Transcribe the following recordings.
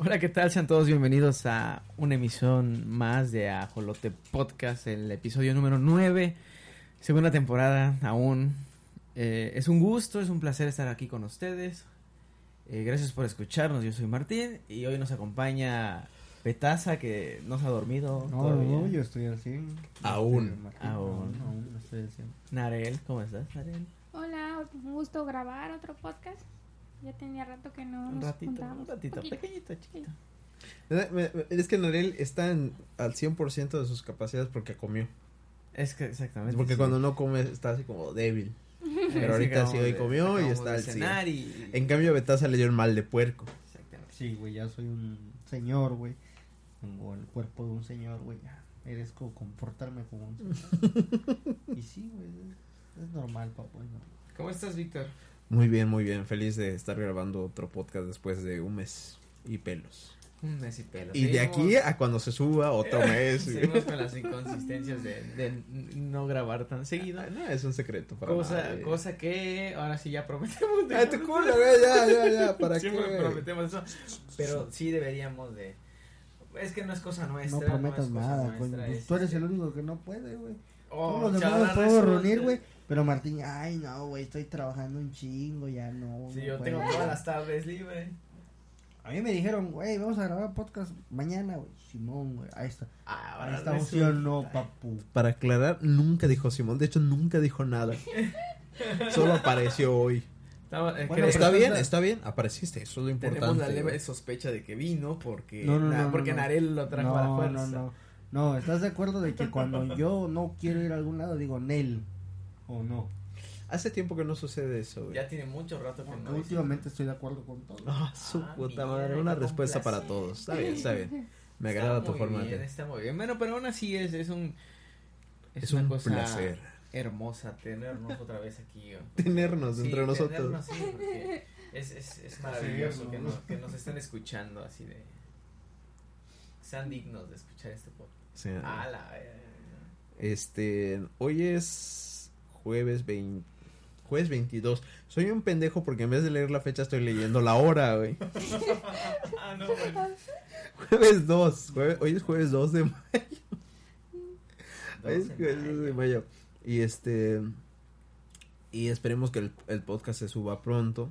Hola, ¿qué tal? Sean todos bienvenidos a una emisión más de Ajolote Podcast, el episodio número 9, segunda temporada aún. Eh, es un gusto, es un placer estar aquí con ustedes. Eh, gracias por escucharnos, yo soy Martín y hoy nos acompaña Petaza que no se ha dormido. No, todavía. no, yo estoy así. Aún. Este, Martín, Aún. Aún, estoy. Narel, ¿cómo estás, Narel? Hola, un gusto grabar otro podcast. Ya tenía rato que no Un nos ratito, juntábamos. un ratito, Poquito. pequeñito, chiquito. Me- me- Es que Narel está en- al 100% de sus capacidades porque comió. Es que exactamente. Porque sí. cuando no come está así como débil. Sí, Pero ahorita sí hoy de- comió y está al 100. cenar y... En cambio, Betaza le dio el mal de puerco. Exactamente. Sí, güey, ya soy un señor, güey. Tengo el cuerpo de un señor, güey. Ya merezco comportarme como un señor. y sí, güey, es, es normal, papá. es normal. ¿Cómo estás, Víctor? Muy bien, muy bien. Feliz de estar grabando otro podcast después de un mes y pelos. Un mes y pelo. Y de aquí a cuando se suba otro mes. Seguimos con las inconsistencias de, de no grabar tan seguido. Ah, No, es un secreto para Cosa, nadie. cosa que ahora sí ya prometemos. de- Ay, tu culo, güey, ya, ya, ya, ¿para Siempre qué? prometemos eso. Pero sí deberíamos de... Es que no es cosa nuestra. No prometas es cosa nada, nuestra, tú eres el único que no puede, güey. Oh, Todos los demás podemos reunir, güey. Pero Martín, ay, no, güey, estoy trabajando un chingo, ya no. Sí, no yo puedo. tengo todas las tardes libres. A mí me dijeron, güey, vamos a grabar podcast mañana, güey. Simón, güey, ahí está. Ah, Ahí ahora estamos, sí o no, resulta. papu. Para aclarar, nunca dijo Simón. De hecho, nunca dijo nada. Solo apareció hoy. Eh, Bueno, está bien, está bien. Apareciste, eso es lo importante. Tenemos la leve sospecha de que vino porque, No, no, na- porque no, no. Narel lo trajo a la No, fuerza. no, no. No, ¿estás de acuerdo de que cuando yo no quiero ir a algún lado digo Nel? ¿O no? Hace tiempo que no sucede eso, güey. Ya tiene mucho rato que no. últimamente estoy de acuerdo con todo. Ah, su Ah, puta mira, madre. Una respuesta para todos. Está bien, está bien. Me Está agrada tu muy forma bien, de Está muy bien. Bueno, pero aún así es, es un. Es una un cosa placer. hermosa tenernos otra vez aquí. tenernos Sí, entre nosotros. tenernos, sí, porque es, es, es maravilloso que, nos, que nos estén escuchando así de. Sean dignos de escuchar este podcast. Sí. Ah, la verga. Este, hoy es jueves 20, jueves 22. Soy un pendejo porque en vez de leer la fecha estoy leyendo la hora, güey. Ah, no, bueno. Jueves 2. jueves- hoy es jueves 2 de mayo. Hoy es 12 jueves 2 de mayo. Y este y esperemos que el, el podcast se suba pronto.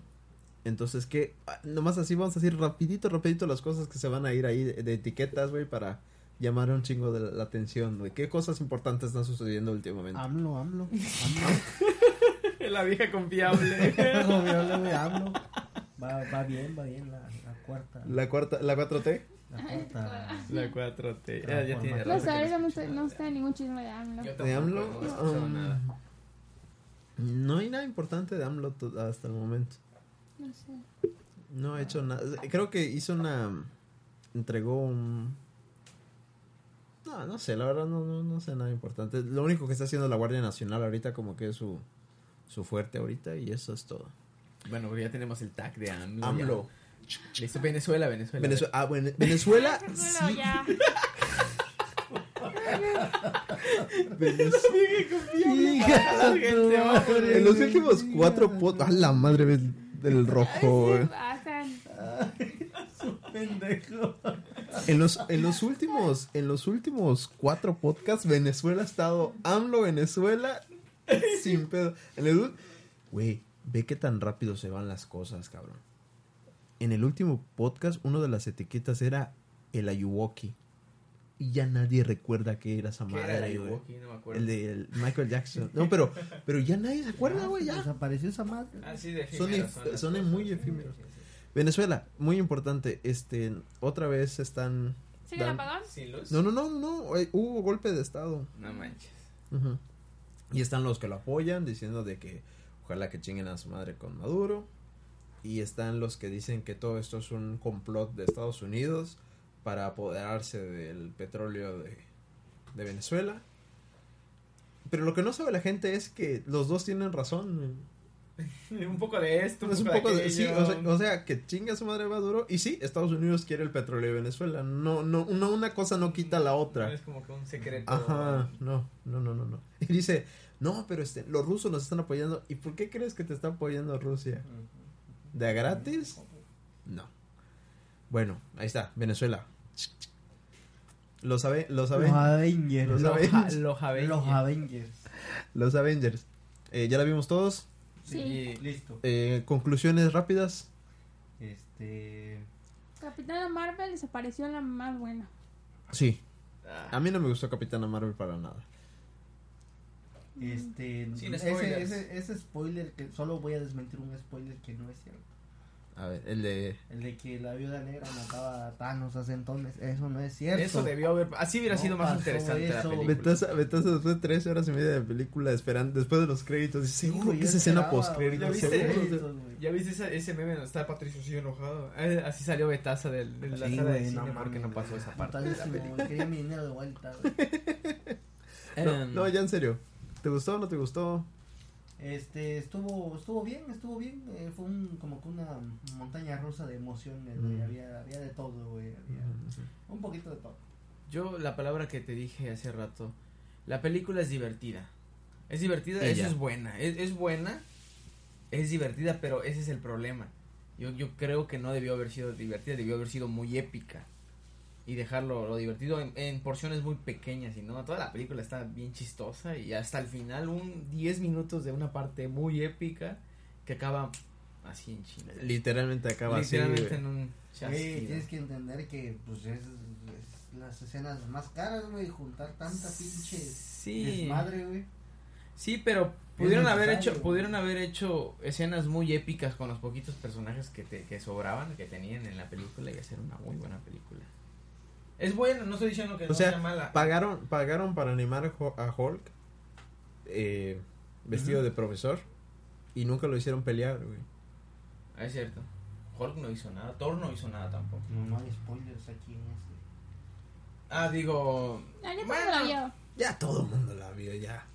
Entonces, que nomás así vamos a decir rapidito, rapidito las cosas que se van a ir ahí de, de etiquetas, güey, para llamar un chingo de la, la atención, güey. ¿Qué cosas importantes están sucediendo últimamente? AMLO, AMLO, La vieja confiable. Obvio, güey, AMLO. Va, va bien, va bien la, la cuarta. La cuarta, la 4T. La cuarta. La 4T. Ya, ya tiene No sé, no no está ningún chisme de AMLO. Yo De AMLO. escuchado um, nada. no hay nada importante de AMLO to- hasta el momento. No sé. No ha hecho nada. Creo que hizo una. Entregó un. No, no sé, la verdad no, no, no sé nada importante. Lo único que está haciendo la Guardia Nacional ahorita, como que es su, su fuerte ahorita, y eso es todo. Bueno, ya tenemos el tag de AMLO. AMLO. Listo, Venezuela, Venezuela. Venezuela, ah, bueno, Venezuela, sí. ya. En los últimos cuatro podcasts. A la madre del- del rojo, pasan. Pendejo. En los, en los últimos, en los últimos cuatro podcasts, Venezuela ha estado AMLO Venezuela sin pedo. En el güey, ve qué tan rápido se van las cosas, cabrón. En el último podcast, una de las etiquetas era el Ayuwoki. Y ya nadie recuerda qué era esa ¿Qué era madre, el. Ayuwoki? No me acuerdo. El de el Michael Jackson. No, pero, pero ya nadie se acuerda, güey, ya. Desapareció esa madre. Ah, sí, de Son efímeros son cosas, muy sí, efímeros. Venezuela, muy importante. Este, otra vez están. ¿Sigue el dan- apagón? ¿Sí, Luz? No, no, no, no. eh, Hubo golpe de estado. No manches. Y están los que lo apoyan diciendo de que ojalá que chinguen a su madre con Maduro. Y están los que dicen que todo esto es un complot de Estados Unidos para apoderarse del petróleo de, de Venezuela. Pero lo que no sabe la gente es que los dos tienen razón. un poco de esto, Es un poco de, sí, o sea, o sea, que chinga su madre Maduro. Y sí, Estados Unidos quiere el petróleo de Venezuela. No, no, no una cosa no quita la otra. No es como que un secreto. Ajá, no, no, no, no, no. Y dice, no, pero este, los rusos nos están apoyando. ¿Y por qué crees que te está apoyando Rusia? ¿De a gratis? No. Bueno, ahí está, Venezuela. Los, ave- los, Los aven- Avengers. Los Los, Avengers. Los Avengers. Avengers. los Avengers. Eh, ¿Ya la vimos todos? Sí. Listo. Eh, conclusiones rápidas. Este. Capitana Marvel desapareció la más buena. Sí. Ah, A mí no me gustó Capitana Marvel para nada. Este. Sin ese, ese, ese spoiler que solo voy a desmentir un spoiler que no es cierto. A ver, el de... El de que la viuda negra mataba a Thanos hace entonces. Eso no es cierto. Eso debió haber. Así hubiera No sido más interesante la eso. película. Betaza, Betaza después de tres horas y media de película esperando, después de los créditos, seguro que yo es escena esperaba, post güey, créditos. ¿Ya viste? seguro". Créditos, güey. ¿Ya viste esa- ese meme donde está Patricio así enojado? Eh, Así salió Betaza del- de, la Sí, sala de cine no porque no pasó esa parte de la película. Quería mi dinero de vuelta, güey. No, Em, no, ya en serio. ¿Te gustó o no te gustó? Este, estuvo, estuvo bien, estuvo bien. eh, fue un, como que una montaña rusa de emociones, güey. Mm. Había, había de todo, güey. Había un poquito de todo. Yo, la palabra que te dije hace rato, la película es divertida. Es divertida, Ella. eso es buena. Es, es buena, es divertida, pero ese es el problema. Yo, yo creo que no debió haber sido divertida, debió haber sido muy épica. Y dejarlo lo divertido en, en porciones muy pequeñas. Y no, toda la película está bien chistosa. Y hasta el final, un 10 minutos de una parte muy épica que acaba así en China. Literalmente acaba Literalmente así. en un chasquido. tienes que entender que, pues, es, es las escenas más caras, güey. Juntar tanta pinche Sí. desmadre, güey. Sí, pero pudieron haber hecho, pudieron haber hecho escenas muy épicas con los poquitos personajes que te, que sobraban, que tenían en la película y hacer una muy buena película. Es buena, no estoy diciendo que O no sea, sea mala. Pagaron, pagaron para animar a Hulk eh, vestido de profesor y nunca lo hicieron pelear, güey. Ah, es cierto. Hulk no hizo nada, Thor no hizo nada tampoco. No, no hay spoilers aquí en este. Ah, digo, ya Bueno. todo vio. Ya todo el mundo la vio, ya.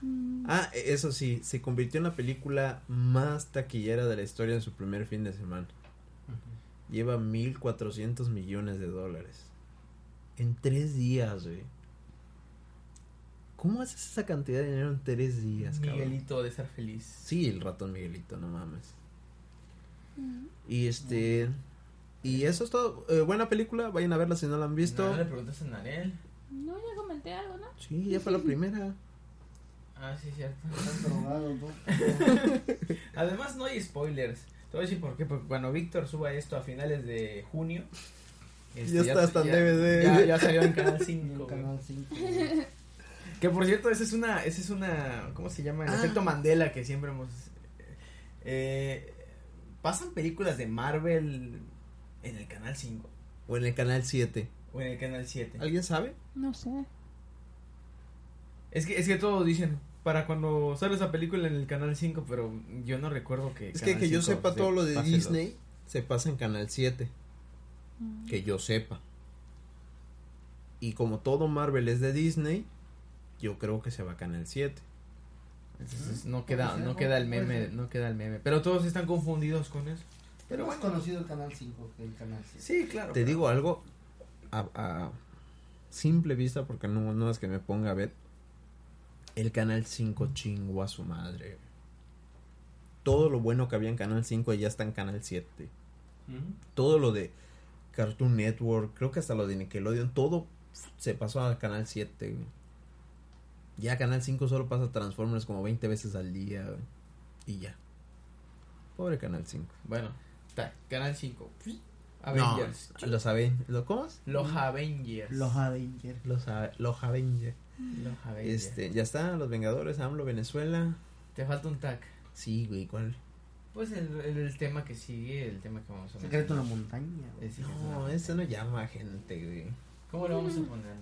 Mm, Ah, e- eso sí, se convirtió en la película más taquillera de la historia en su primer fin de semana. Lleva 1.400 millones de dólares. En tres días, güey. ¿Cómo haces esa cantidad de dinero en tres días, cabrón? Miguelito de estar feliz. Sí, el ratón Miguelito, no mames. mm. Y este... Y eso es todo. Eh, buena película, vayan a verla si no la han visto. No, le preguntaste a Nanel. No, ya comenté algo, ¿no? Sí, ya fue la primera. Ah, sí, cierto. Drogado. Además no hay spoilers. Te voy a decir por qué, porque cuando Víctor suba esto a finales de junio... este, Ya está hasta en DVD. Ya, ya salió en Canal En 5. el güey. canal 5. Que por cierto, esa es una, esa es una, ¿cómo se llama? El Ah. efecto Mandela que siempre hemos... Eh, pasan películas de Marvel en el Canal 5 O en el canal 7. o en el Canal 7. ¿Alguien sabe? No sé. Es que, es que todos dicen, para cuando sale esa película en el Canal 5, pero yo no recuerdo que... Es que Canal que yo 5 sepa se todo lo de pase los- Disney se pasa en canal 7. Mm. Que yo sepa. Y como todo Marvel es de Disney, yo creo que se va a canal 7. Entonces no queda, ser, no queda el meme, ser. no queda el meme. Pero todos están confundidos con eso. Pero Pero más bueno. conocido el canal 5 que el canal 7. Sí, claro. Te digo algo a, a simple vista, porque no, no es que me ponga a ver. El canal 5 chingó a su madre. Todo lo bueno que había en canal 5 ya está en canal 7. Todo lo de Cartoon Network, creo que hasta lo de Nickelodeon, todo se pasó al canal 7. güey. Ya canal 5 solo pasa Transformers como 20 veces al día. güey. Y ya. Pobre canal 5. Bueno, está, Canal 5. No, Avengers. los Avengers. ¿Lo cómo es? Los Avengers. Los Avengers. Los, a- los Avengers. Los Avengers. Este, ya está, los Vengadores, AMLO, Venezuela. Te falta un tag. Sí, güey, ¿cuál? Pues el, el, el tema que sigue, el tema que vamos a Secreto en la montaña. secreto No, ese no llama a gente, güey. ¿Cómo lo vamos a poner?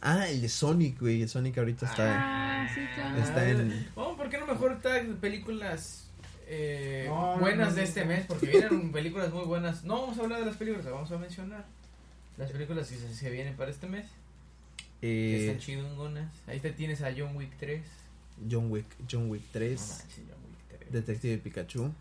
Ah, el de Sonic, güey. El Sonic ahorita está. Ah, sí, claro. Está en- Vamos, ¿por qué no mejor tag de películas eh, No, buenas no, de este mes? Porque vienen películas muy buenas. No vamos a hablar de las películas, las vamos a mencionar. Las películas que se, se vienen para este mes. Que eh, están chingonas. Ahí te tienes a John Wick 3. John Wick, John Wick No 3. manches, John Wick 3. Detective Pikachu.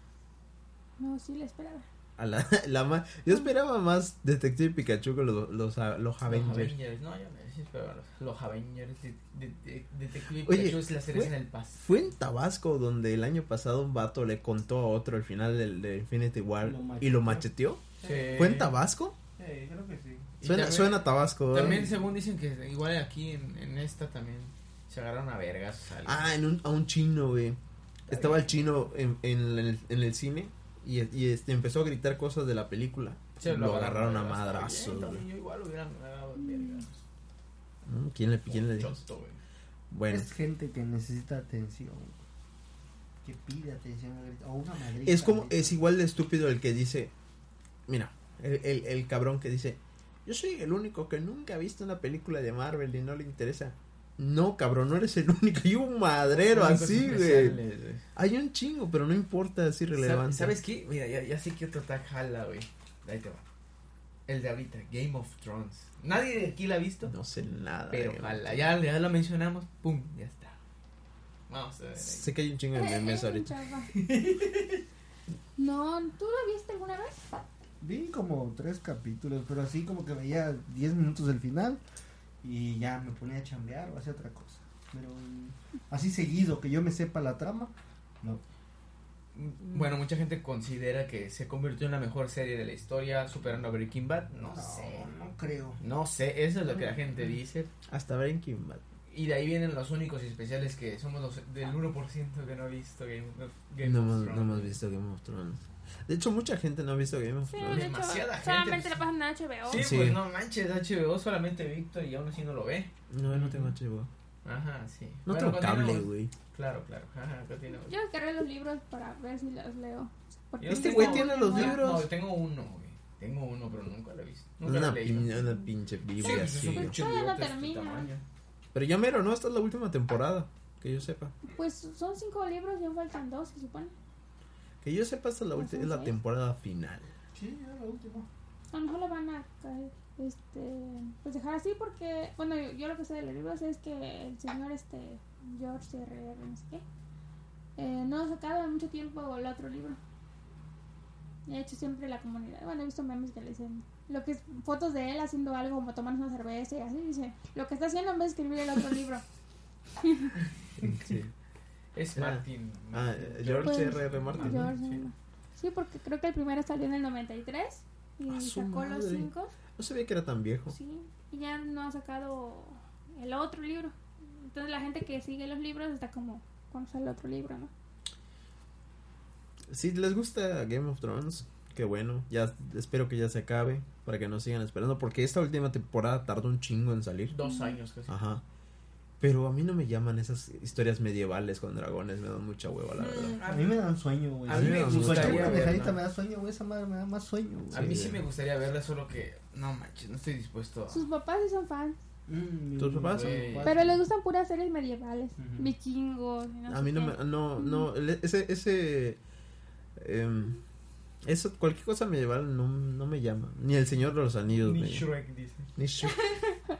No, sí la esperaba. A la, la ma- Yo esperaba más Detective Pikachu que los, los, los Los Avengers. Avengers. No, yo me sí esperaba los, los Avengers. De, de, de- Detective Oye, Pikachu es la cereza en el pas. Fue en Tabasco donde el año pasado un vato le contó a otro el final del de Infinity War Lo y lo macheteó. Sí. ¿Fue en Tabasco? Sí, creo que sí. Suena, también- suena a Tabasco. ¿verdad? También según dicen que igual aquí en, en esta también se agarraron a vergas. Ah, en un, a un chino, güey. Estaba el chino en, en el, en el cine y, y, este, empezó a gritar cosas de la película. Lo, agarraron a madrazos, Yo igual hubiera agarrado. Mm, ¿Quién le, quién le dijo? Bueno, Es gente que necesita atención. Que pide atención. O una madrita. es como, es igual de estúpido el que dice, mira, el, el, el cabrón que dice, yo soy el único que nunca ha visto una película de Marvel y no le interesa. No, cabrón, no eres el único. Hay un madrero así, güey. Hay un chingo, pero no importa, es irrelevante. ¿Sabes qué? Mira, ya, ya sé que otro tag jala, güey. Ahí te va. El de ahorita, Game of Thrones. Nadie de aquí la ha visto, No sé nada. pero jala. Ya, ya lo mencionamos, pum, ya está. Vamos a ver. ahí. Sé que hay un chingo de Eh, memes eh, ahorita. No, ¿tú lo viste alguna vez? Vi como tres capítulos, pero así como que veía 10 minutos del final y ya me ponía a chambear o hacía otra cosa. Pero así seguido, que yo me sepa la trama, no. Bueno, mucha gente considera que se convirtió en la mejor serie de la historia, superando a Breaking Bad. No, sé. no creo. No sé, eso es lo que la gente dice. Hasta Breaking Bad. Y de ahí vienen los únicos y especiales que somos los del 1% que no ha visto Game, of- Game No of hemos, Thrones. no hemos visto Game of Thrones. De hecho, mucha gente no ha visto Game of Sí, Thrones. de hecho, Demasiada gente, solamente pues. la pasan en HBO. Sí, Sí. pues no manches, HBO solamente Víctor y aún así no lo ve. No, yo no tengo HBO. Ajá, sí. No Bueno, tengo cable, güey. Claro, claro. Ajá. Yo descargué los libros para ver si los leo. Porque Este güey tiene los Ah, libros. No, tengo uno, güey. Tengo uno, pero nunca lo he visto. Nunca Una, lo he leído. pin- una pinche Sí, biblia pues, así. es un güey. pinche Todavía no este termina. Pero ya mero, ¿no? Esta es la última temporada. Que yo sepa. Pues son cinco libros y aún faltan dos, se supone. Que yo sepa, esta es la, ¿No última, son es la temporada final. Sí, era la última. A lo mejor lo van a caer, este, pues dejar así porque, bueno, yo, yo lo que sé de los libros es que el señor, este, George R. R. no sé qué, eh, no ha sacado en mucho tiempo el otro libro. Y ha hecho siempre la comunidad. Bueno, he visto memes que le dicen lo que es fotos de él haciendo algo como tomando una cerveza y así. Dice, lo que está haciendo en vez de escribir el otro libro. Sí. Es Ah. Martin. Ah, Martin. George Pues, R. R. Martin. George, sí. porque creo que el primero salió en el 93 y A su sacó los cinco. No sabía que era tan viejo. Sí, y ya no ha sacado el otro libro. Entonces la gente que sigue los libros está como, ¿cuándo sale el otro libro, no? Si les gusta Game of Thrones, qué bueno. Ya espero que ya se acabe para que no sigan esperando. Porque esta última temporada tardó un chingo en salir. Dos años casi. Ajá. Pero a mí no me llaman esas historias medievales con dragones. Me dan mucha hueva, la verdad. A mí me dan sueño, güey. A mí me Su gustaría verla. me da sueño, güey. Esa madre me da más sueño, güey. A mí Sí, me gustaría verla, solo que no manches, no estoy dispuesto a... Sus papás sí son fans, Mm, ¿Tus papás? Güey. pero les gustan puras series medievales, vikingos. no A mí no qué. me, no, no, ese, ese, em, eso, cualquier cosa medieval no, no me llama. Ni el Señor de los Anillos. Ni me- Shrek dice. Ni Shrek.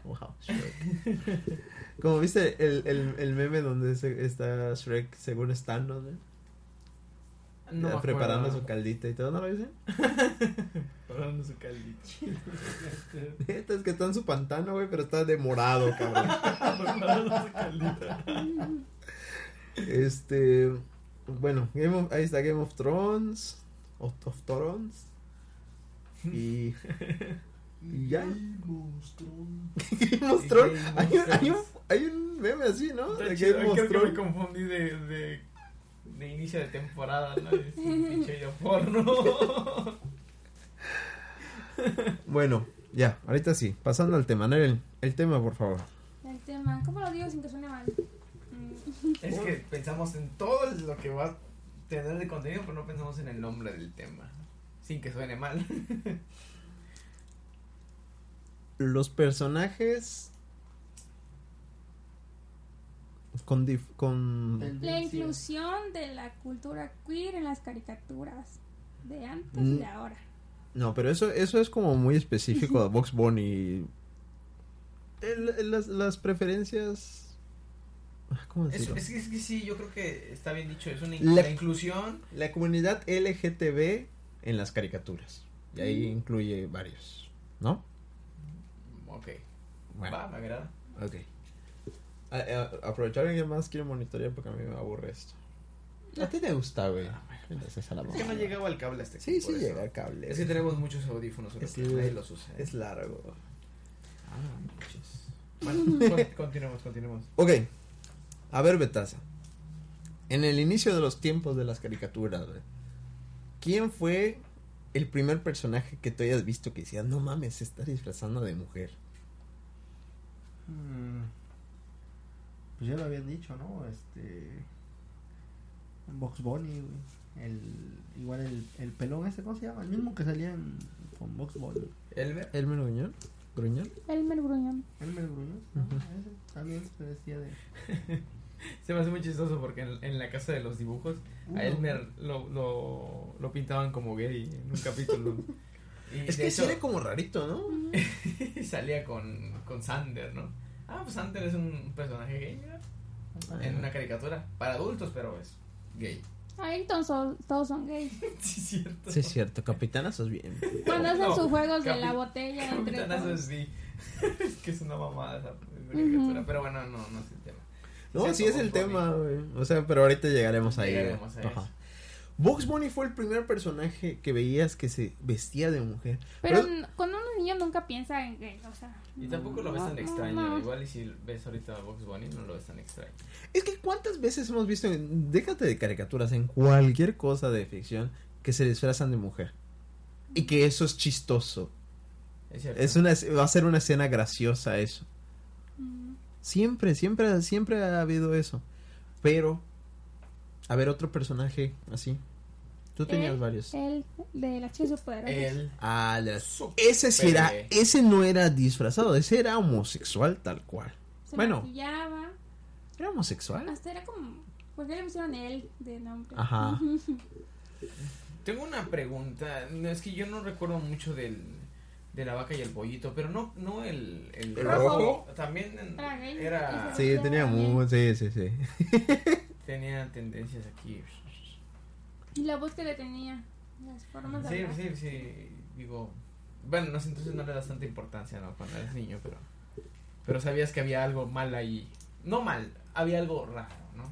Wow, Shrek. Como viste el, el, el meme donde se- está Shrek según están, ¿no? No Ya preparando acuerdo. su caldita y todo, ¿no lo dicen? Preparando su caldito. Neta, es que está en su pantano, güey, pero está de morado, cabrón. Preparando su caldito. Este, bueno, Game of- ahí está Game of Thrones, of, of Thrones. Y, y ya. Game of Thrones. Game of Hay un, hay, un, Thrones. hay un meme así, ¿no? Está De of Creo que me confundí de, de, de inicio de temporada, ¿no? Es un pinche yo porno. Bueno, ya, ahorita sí. Pasando al tema. Nel, el tema, por favor. El tema, ¿cómo lo digo sin que suene mal? Mm, Es que pensamos en todo lo que va a tener de contenido, pero no pensamos en el nombre del tema. Sin que suene mal. Los personajes. Con. dif- con La inclusión de la cultura queer en las caricaturas de antes Mm. y de ahora. No, pero eso, eso es como muy específico de Box Bunny. El- las, las preferencias. ah, ¿Cómo Es, decirlo? es, que- es que sí, yo creo que está bien dicho. Es una La- la inclusión. La comunidad LGTB en las caricaturas. Y ahí incluye varios. ¿No? Ok. Bueno, Va, me agrada. ok. A- a- aprovechar alguien más quiero monitorear porque a mí me aburre esto. A ti te gusta, güey. Entonces, a la Es que no llegaba el cable aquí. Sí, sí eso. llega el cable. Es que tenemos muchos audífonos, Es nadie los usa. ¿eh? Es largo. Ah, manches. Bueno, con- continuemos, continuemos. Ok. A ver, Betaza. En el inicio de los tiempos de las caricaturas, ¿quién fue el primer personaje que tú hayas visto que decía, no mames, se está disfrazando de mujer? Mm, Pues ya lo habían dicho, ¿no? Este. Box Bunny, güey. El, igual el, el pelón ese, ¿cómo se llama? El mismo que salía en, con Box Bunny. Elmer. ¿Elmer Gruñón? ¿Gruñón? Elmer Gruñón. Elmer Gruñón. ¿no? Ujú. Ese también se vestía de. Se me hace muy chistoso porque en, en la casa de los dibujos a Elmer lo, lo, lo pintaban como gay en un capítulo. Y Es que hecho, sí era como rarito, ¿no? salía con, con Sander, ¿no? Ah, pues Sander es un personaje gay, mira, en una caricatura. Para adultos, pero es gay. Ahí todos son, todos son gays. Sí, es cierto. Sí, es cierto. Capitana, sos bien. Cuando hacen No, sus juegos de la botella entre Capitanazo todos. es que es una mamada esa, esa caricatura. Pero bueno, no, no es el tema. No, sí es el tema, güey. O sea, pero ahorita llegaremos ahí. Llegaremos a eso. Ajá. Box Bunny fue el primer personaje que veías que se vestía de mujer. Pero Pero- cuando un niño nunca piensa en gay, o sea. Y tampoco lo ves tan extraño. no. Igual y si ves ahorita a Box Bunny, no lo ves tan extraño. Es que cuántas veces hemos visto, en- déjate de caricaturas, en cualquier cosa de ficción, que se disfrazan de mujer. Y que eso es chistoso. Es cierto. Es una, va a ser una escena graciosa eso. Siempre, siempre, siempre ha habido eso. Pero, a ver, otro personaje así. Tú tenías varios. El de las superpoderosas. Él. Ah, de las- ese sí era, ese no era disfrazado, ese era homosexual tal cual. Se bueno. maquillaba. ¿Era homosexual? Hasta era como. ¿Por qué le pusieron él de nombre? Ajá. Tengo una pregunta. No, es que yo no recuerdo mucho del de la vaca y el pollito, pero no no el el, ¿El rojo. También Era Sí, tenía muy, sí, sí, sí. tenía tendencias aquí. Y la voz que le tenía. Las formas de Sí, hablar. sí, sí, digo, bueno, no sé, entonces no le das tanta importancia, ¿no? Cuando eres niño, pero pero sabías que había algo mal ahí. No mal, había algo raro, ¿no?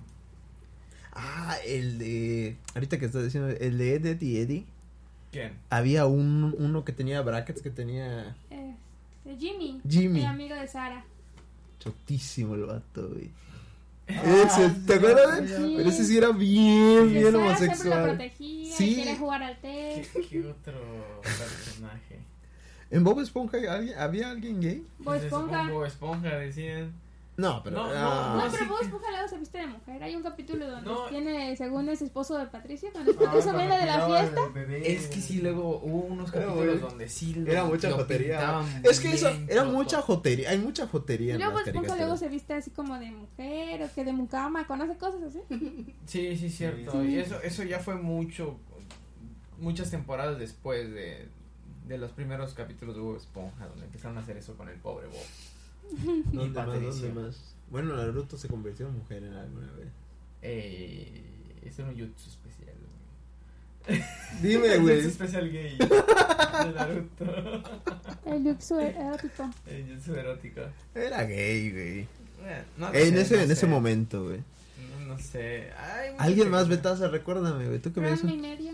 Ah, el de, ahorita que estás diciendo, el de Ed, Ed y Eddie. ¿Quién? Había un, uno que tenía brackets, que tenía Este, Jimmy. Jimmy. El amigo de Sara. chotísimo el vato, güey. Ah, Ese, ¿te acuerdas? de- Sí. Pero ese sí era bien, Que bien Sara siempre lo homosexual. protegía. Sí. Y quería jugar al ¿Qué, té. qué otro personaje? ¿En Bob Esponja ¿alguien- había alguien gay? Bob Esponja. Bob Esponja decían. No, pero... No, no, ah, No, pero Bob que- Esponja luego se viste de mujer. Hay un capítulo donde No. tiene, según es esposo de Patricia, cuando Ah, Patricia cuando viene de la fiesta. Es que sí, luego hubo unos capítulos donde sí Era mucha jotería. Es que eso, era mucha jotería. Hay mucha jotería Y en luego las Esponja luego se viste así como de mujer o que de mucama, conoce cosas así. Sí, sí, cierto. Sí. Y eso, eso ya fue mucho, muchas temporadas después de, de los primeros capítulos de Bob Esponja, donde empezaron a hacer eso con el pobre Bob. ¿Dónde más? ¿Dónde más? Bueno, Naruto se convirtió en mujer en alguna vez. Eh, es un jutsu especial. güey. Dime, El güey. jutsu especial gay de Naruto. El Yuxu erótico. El jutsu erótico. Era gay, güey. Eh, no En sé, ese, no en ese momento, güey. No, no sé. Alguien más, películas. Betaza, recuérdame, güey. ¿Tú qué y medio.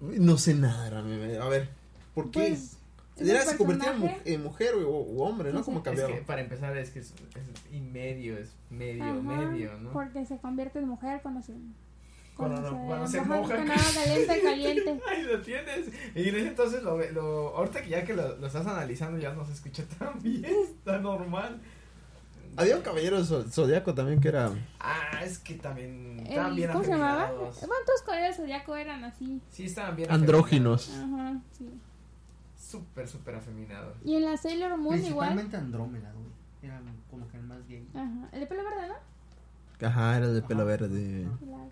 No sé nada, Rami. A ver, ¿por qué? Pues, es Era se convertía en, en mujer o, o hombre, ¿no? Sí, Como sí. Es cambiaba. que para empezar es que es, es y medio, es medio, Ajá, medio, ¿no? Porque se convierte en mujer cuando se. Cuando no- cuando se moja. Con agua caliente, caliente. Ahí lo tienes. Y en ese entonces lo, ve- lo ahorita que ya que lo, lo estás analizando ya no se escucha tan bien, está normal. Había un caballero zo- zodiaco también que era. Ah, es que también estaban bien ¿Cómo se llamaba? todos caballeros zodiaco eran así. Sí, estaban bien Andróginos. Ajá, sí. Súper, súper afeminados. Y en la Sailor Moon igual. Principalmente Andrómeda, güey. Era como que el más gay. Ajá. El de pelo verde, ¿no? Ajá, era de pelo Ajá. verde. Claro.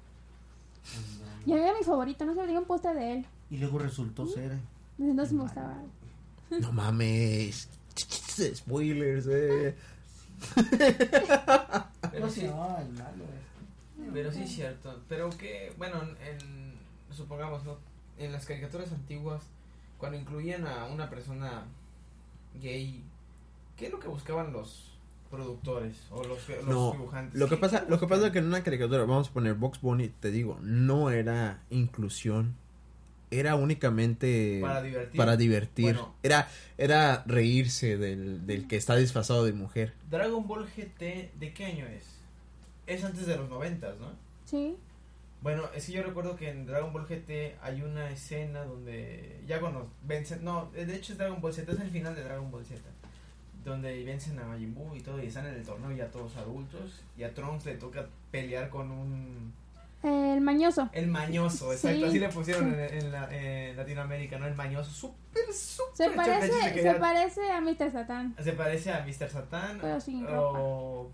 Y era mi favorito, no sé, diga un póster de él. Y luego resultó ser. Desde entonces me gustaba. No mames. Spoilers, eh. Pero sí, no, el malo este. pero sí es cierto. Pero que, bueno, en, supongamos, ¿no? En las caricaturas antiguas, cuando incluían a una persona gay, ¿qué es lo que buscaban los, productores o los, los No, dibujantes. Lo que ¿Qué- pasa, lo que pasa es que en una caricatura, vamos a poner Box Bunny, te digo, no era inclusión, era únicamente Para divertir. para divertir. Bueno. Era, era reírse del, del que está disfrazado de mujer. Dragon Ball GT, ¿de qué año es? Es antes de los noventas, ¿no? Sí. Bueno, es que yo recuerdo que en Dragon Ball GT hay una escena donde ya cuando vencen, no, de hecho es Dragon Ball Z, es el final de Dragon Ball Z, donde vencen a Majin Buu y todo y están en el torneo ya todos adultos y a Trunks le toca pelear con un El mañoso. el mañoso, exacto, Sí, así le pusieron sí. en, en la- en Latinoamérica, ¿no? El mañoso, súper, súper Se parece, se parece a Mr. Satan. se parece a Mr. Satan Pero sin o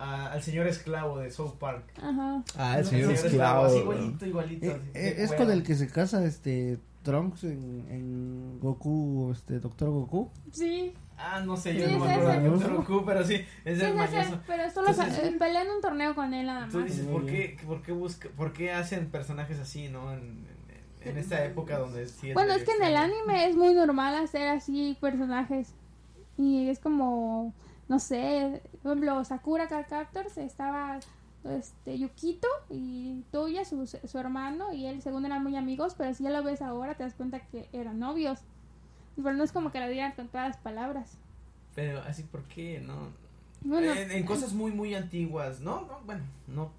a- al señor esclavo de South Park. Ajá. Ah, El señor esclavo, así igualito, igualito. Eh, así, eh, es con el que se casa este Trunks en, en Goku, este Doctor Goku. Sí. Ah, no sé, Sí, yo no es me acuerdo ese. de Doctor Goku, pero sí, es Sí, el sí, mañoso. sí, pero solo Entonces- eh, pelea en un torneo con él nada Tú dices, ¿por qué, por qué busca, por qué hacen personajes así, no? En, en, en esta época donde sí es Bueno, es que en el anime es muy normal hacer así personajes. Y es como, no sé, por ejemplo, Sakura Captors estaba este Yukito y Toya, su, su hermano, y él según eran muy amigos, pero si ya lo ves ahora te das cuenta que eran novios. Pero no es como que lo digan con todas las palabras. Pero así, ¿por qué? No. Bueno, en, en cosas muy, muy antiguas, ¿no? no bueno, no.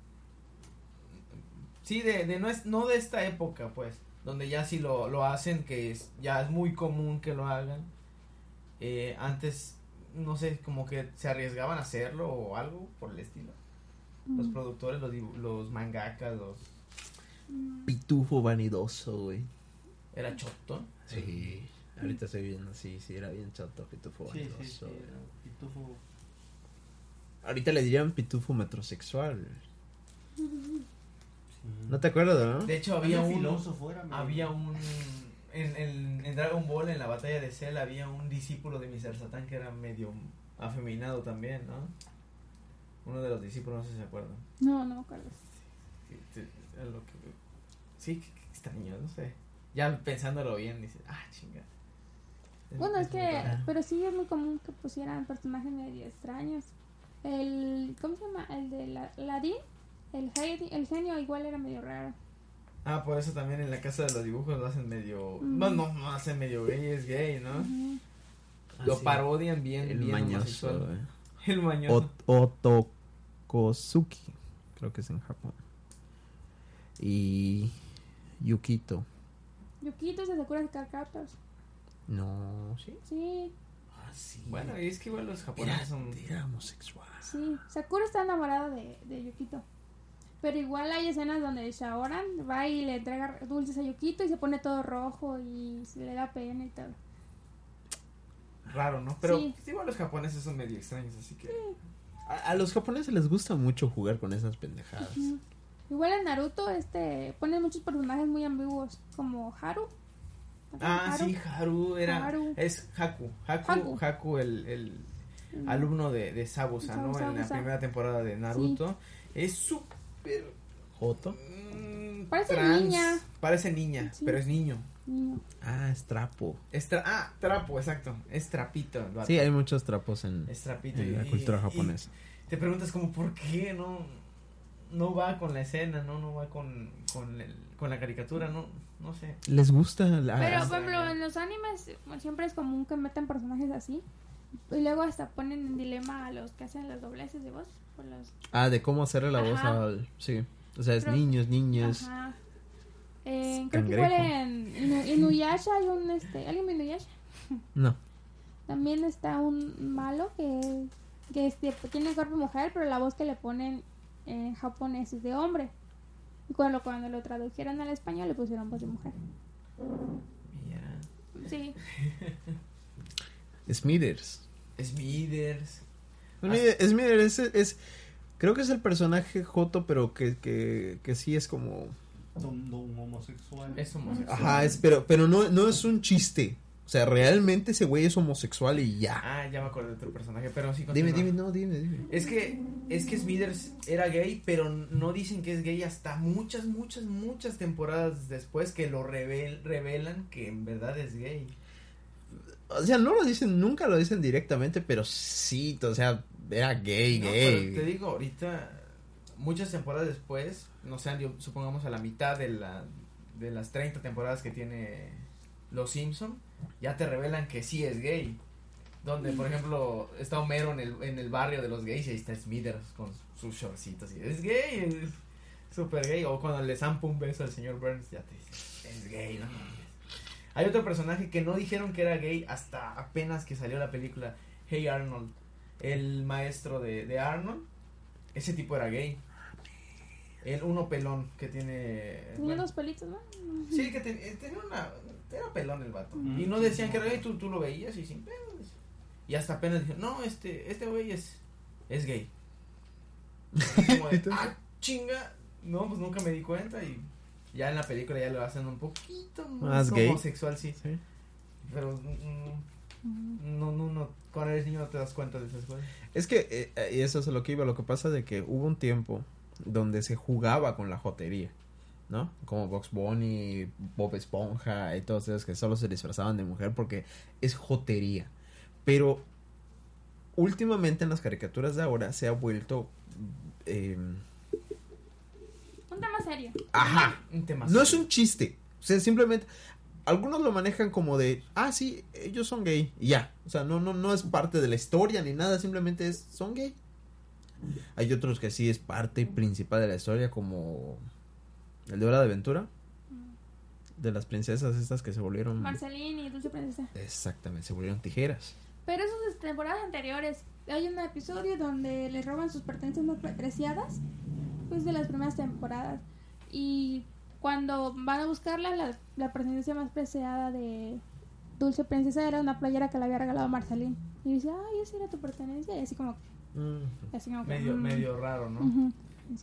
Sí, de, de no, es, no de esta época, pues. Donde ya sí lo, lo hacen, que es, ya es muy común que lo hagan. Eh, antes, no sé, como que se arriesgaban a hacerlo o algo por el estilo. Los mm, productores, los, los mangakas, los... mm, Pitufo vanidoso, güey. Era choto. Sí. Ahorita estoy viendo, sí, sí, era bien chato Pitufo vanidoso. güey. Pitufo. Ahorita le dirían pitufo metrosexual. ¿No te acuerdas, no? De hecho, había un... filósofo, era Había un... En, en, en Dragon Ball, en la batalla de Cell, había un discípulo de Mr. Satan que era medio afeminado también, ¿no? Uno de los discípulos, no sé si se acuerdan. no, no me acuerdo. Sí, sí, qué qué extraño, no sé. Ya pensándolo bien, dices, ah, chinga. Bueno, es que, pero sí es muy común que pusieran personajes medio extraños. El, ¿cómo se llama? El de la, Ladín, el, el genio igual era medio raro. Ah, por eso también en la casa de los dibujos lo hacen medio... Mm. No, no, no hacen medio gay, es gay, ¿no? Lo Ah, sí. parodian bien, El bien mañoso, homosexual. güey. El mañoso. Ot- Otokosuki, creo que es en Japón. Y Yukito. Yukito se Sakura Card Captors. No, sí. Sí, Ah, sí. Bueno, y es que igual los japoneses son... era homosexual. sí. Sakura está enamorada de, de Yukito. Pero igual hay escenas donde Shaoran va y le entrega dulces a Yukito y se pone todo rojo y se le da pena y todo. Raro, ¿no? Pero Sí. igual los japoneses son medio extraños, así que... A, a los japoneses les gusta mucho jugar con esas pendejadas. Igual en Naruto este ponen muchos personajes muy ambiguos como Haru. Ah, Haru. sí, Haru era... Haru. Es Haku. Haku, Haku. Haku, el, el Mm. alumno de, de Sabusa, ¿no? En la primera temporada de Naruto. Es súper... Joto. mm, Parece niña. Parece niña, Sí. pero es niño. Niño. Ah, es trapo. Es tra- ah, trapo, exacto. Es trapito. Sí, hay muchos trapos en, Es trapito. en la y- cultura y- japonesa. te preguntas como, ¿por qué no, no va con la escena, no, no va con, con, el- con la caricatura, no, no sé. Les gusta la... Pero, por ejemplo, en los animes siempre es común que metan personajes así. Y luego hasta ponen en dilema a los que hacen los dobleces de voz. Ah, de cómo hacerle la voz al... Sí. O sea, es Pero- niños, niñas. Ajá. Eh, creo que igual en Inu- Inuyasha hay un... Este, ¿Alguien ve Inuyasha? No. También está un malo que, que este, tiene cuerpo de mujer, pero la voz que le ponen en japonés es de hombre. Y cuando, cuando lo tradujeron al español le pusieron voz de mujer. Mira. Sí. Smithers. Smithers. Smithers, Smithers es, es- Creo que es el personaje Joto, pero que, que, que sí es como... Don, don homosexual. Es homosexual. Ajá, es, pero, pero no, no es un chiste. O sea, realmente ese güey es homosexual y ya. Ah, ya me acordé de otro personaje, pero sí Dime, continúa. dime, no, dime, dime. Es que, es que Smithers era gay, pero no dicen que es gay hasta muchas, muchas, muchas temporadas después que lo revel, revelan que en verdad es gay. O sea, no lo dicen, nunca lo dicen directamente, pero sí, o sea, era gay, No, gay. pero te digo, ahorita, muchas temporadas después, no sé, yo- supongamos a la mitad de, la, de las 30 temporadas que tiene Los Simpson, ya te revelan que sí es gay. Donde, por ejemplo, está Homero en el, en el barrio de los gays y ahí está Smithers con sus shortcitos y es gay, es súper gay. O cuando le zampa un beso al señor Burns, ya te dice, es gay, no mames. Hay otro personaje que no dijeron que era gay hasta apenas que salió la película Hey Arnold, el maestro de, de Arnold. Ese tipo era gay. El uno pelón que tiene. Tenía bueno, dos pelitos, ¿no? Sí, que te- eh, tenía una. Era pelón el vato. Mm, y no decían sí. que era gay, tú, tú lo veías y sin pedos. Y hasta apenas dijeron, no, este, este güey es, es gay. Como de, ah, chinga. No, pues nunca me di cuenta y ya en la película ya lo hacen un poquito más, Más gay. homosexual, sí. Sí. Pero mm, no, no, no, cuando eres niño no te das cuenta de esas cosas. Es que, eh, eh, y eso es a lo que iba, lo que pasa de que hubo un tiempo donde se jugaba con la jotería, ¿no? Como Box Bunny, Bob Esponja y todos esos que solo se disfrazaban de mujer porque es jotería. Pero últimamente en las caricaturas de ahora se ha vuelto... eh, Un tema serio. ajá, Un tema no es serio. un chiste. O sea, simplemente... Algunos lo manejan como de, ah, sí, ellos son gay. Y ya. O sea, no, no, no es parte de la historia ni nada, simplemente es, son gay. Hay otros que sí es parte principal de la historia, como el de Hora de Aventura. De las princesas estas que se volvieron... Marceline y Dulce Princesa. Exactamente, se volvieron tijeras. Pero eso es de temporadas anteriores. Hay un episodio donde le roban sus pertenencias más pre- preciadas. Pues de las primeras temporadas. Y cuando van a buscarla, la, la pertenencia más preciada de Dulce Princesa era una playera que le había regalado Marceline. Y dice, ay, esa era tu pertenencia. Y así como, así como que, Medio, mm, medio raro, ¿no? como-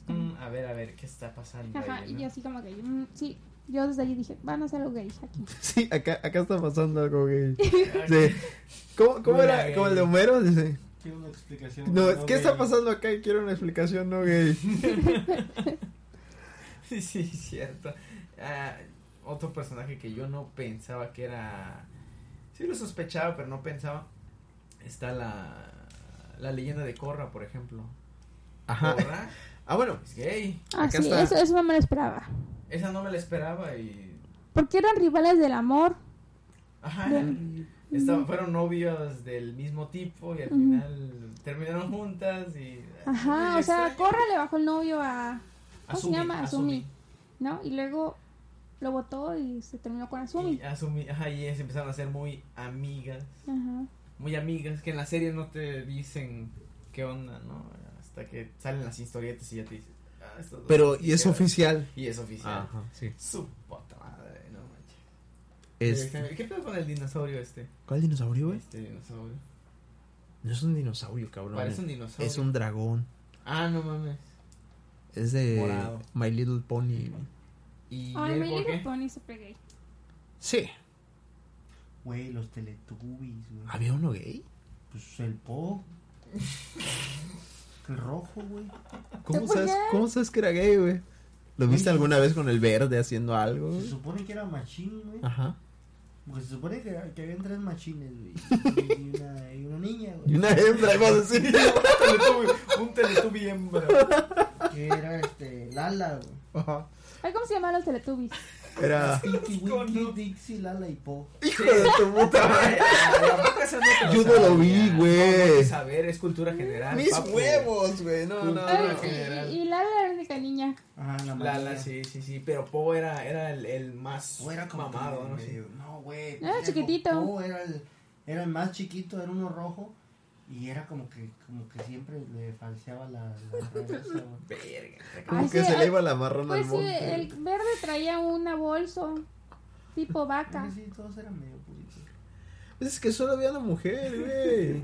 Mm, a ver, a ver, ¿qué está pasando? Ajá, ahí, y no? así como que, mm, sí. Yo desde allí dije, van a hacer algo gay aquí. Sí, acá, acá está pasando algo gay. Sí. ¿Cómo, cómo No era? Como el de gay. Homero, dice. Quiero una explicación. No, ¿qué está gay. pasando acá? Quiero una explicación no gay. Sí, sí, cierto. Ah, otro personaje que yo no pensaba que era... Sí lo sospechaba, pero no pensaba. Está la, la leyenda de Korra, por ejemplo. Ajá. Korra Ah, bueno. es gay. Ah, Acá sí, está. eso, eso no me lo esperaba. Esa no me la esperaba y... Porque eran rivales del amor. Ajá. Estaban, fueron novios del mismo tipo y al final terminaron juntas y... Ajá, o sea. Corra le bajó el novio a... ¿Cómo se llama? Azumi. ¿No? Y luego lo votó y se terminó con Azumi. Y Azumi, ajá, y ellas empezaron a ser muy amigas. Ajá. muy amigas, que en la serie no te dicen qué onda, ¿no? Hasta que salen las historietas y ya te dices. ah, Pero, y es quedan. oficial. Y es oficial. Ajá, sí. Su puta madre, no manches. Este, ¿Qué pedo con el dinosaurio este? ¿Cuál dinosaurio, güey? Este dinosaurio. No es un dinosaurio, cabrón. Parece un dinosaurio. Es un dragón. Ah, no mames. Es de Morado. My Little Pony. ¿Y Ay, él por Little qué? Pony se gay. Sí. Güey, los Teletubbies, güey. ¿Había uno gay? Pues el Po. El rojo, güey. ¿Cómo ¿Por sabes? ¿Cómo sabes que era gay, güey? ¿Lo viste alguna vez con el verde haciendo algo? Se supone que era machín, güey. Ajá. Porque se supone que, que habían tres machines, güey. Y una, y una niña, Y güey. una hembra, ibas a decir. Un teletubby hembra. Que era este, Lala, güey. Ajá. Ay, ¿cómo se llamaban los Teletubbies? Era. Pinky, ¿Cómo Winky, no? Dixie, Lala y Po. Hijo de tu puta madre. Yo no lo vi, güey. Saber, es cultura general. Mis papu. huevos, güey. No, no, Cultura no. Y, y Lala era la única niña. Ajá, la Lala, sí, sí, sí. Pero Po era, era el, el más O era como mamado, ¿no? No, güey. Era chiquitito. Po era el, era el más chiquito, era uno rojo. Y era como que, como que siempre le falseaba la, la cabeza. Verga. Como Ay, que sí, se le iba la marrana Pues al sí, monte. el verde traía una bolsa tipo vaca. Sí, sí, todos eran medio puritos. Pues es que solo había una mujer, güey.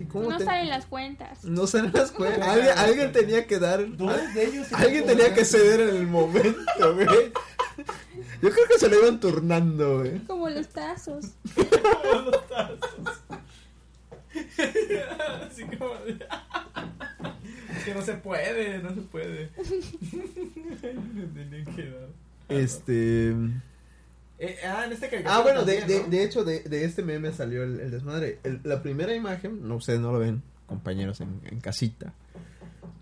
¿Y cómo No te- salen las cuentas. No salen las cuentas. Alguien, alguien tenía que dar. Dos de ellos. Alguien tenía que ceder en el momento, güey. Yo creo que se lo iban turnando, güey. Como los tazos. Así como de- que no se puede, no se puede. Me tenía que dar. Este. Eh, ah, en este caricatura Ah, bueno, de, también, de, ¿no? de hecho, de, de este meme salió el, el desmadre. El- la primera imagen, no ustedes no lo ven, compañeros en, en casita.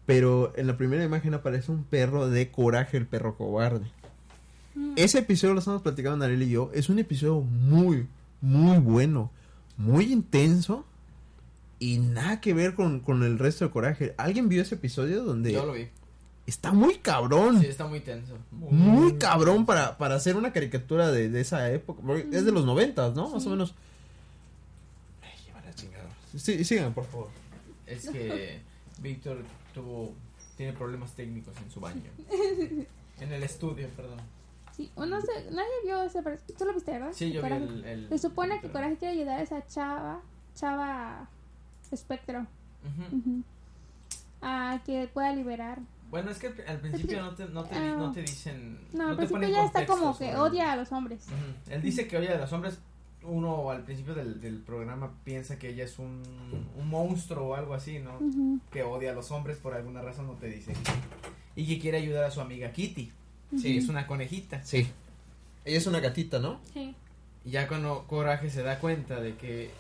Pero en la primera imagen aparece un perro de coraje, el perro cobarde. Mm. Ese episodio lo estamos platicando Narel y yo. Es un episodio muy, muy bueno. Muy intenso. Y nada que ver con, con el resto de coraje. ¿Alguien vio ese episodio donde Yo lo vi. está muy cabrón? Sí, está muy tenso. Muy cabrón para, para hacer una caricatura de, de esa época. porque Es de los noventas, ¿no? Más o menos. Ay, lleva la chingada. Sí, sigan, por favor. Es que Víctor tuvo tiene problemas técnicos en su baño. En el estudio, perdón. Sí, o no sé, nadie vio ese. pero Tú lo viste, ¿verdad? Sí, yo vi Coraje. el, el- Se supone que Coraje quiere ayudar a esa chava, chava espectro, Ujú. ujú, a que pueda liberar. Bueno, es que al- principio no te, no te, Ah. no te dicen. No, no al te principio ponen ya está como que odia a los hombres. Él dice que odia a los hombres. Uno al principio del, del programa piensa que ella es un, un monstruo o algo así, ¿no? Que odia a los hombres por alguna razón, no te dice. Y que quiere ayudar a su amiga Kitty. Sí, es una conejita. Sí. Ella es una gatita, ¿no? Sí. Y ya cuando Coraje se da cuenta de que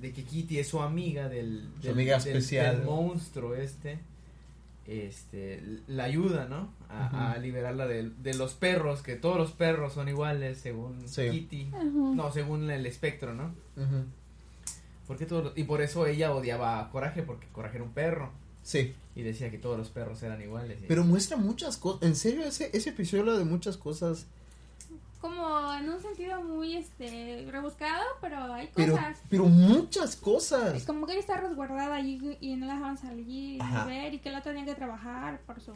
de que Kitty es su amiga del, Su del- amiga del- especial. del monstruo este este la ayuda no a, a liberarla de, de los perros que todos los perros son iguales según Sí. Kitty no según el espectro no Ujú. porque todos y por eso ella odiaba a Coraje porque Coraje era un perro Sí. y decía que todos los perros eran iguales Pero muestra muchas cosas. En serio, ese, ese episodio habla de muchas cosas. Como en un sentido muy este rebuscado, pero hay Pero, cosas. pero muchas cosas. Como que ella está resguardada allí y no la dejaban salir y Ajá. ver y que la tenían que trabajar por su...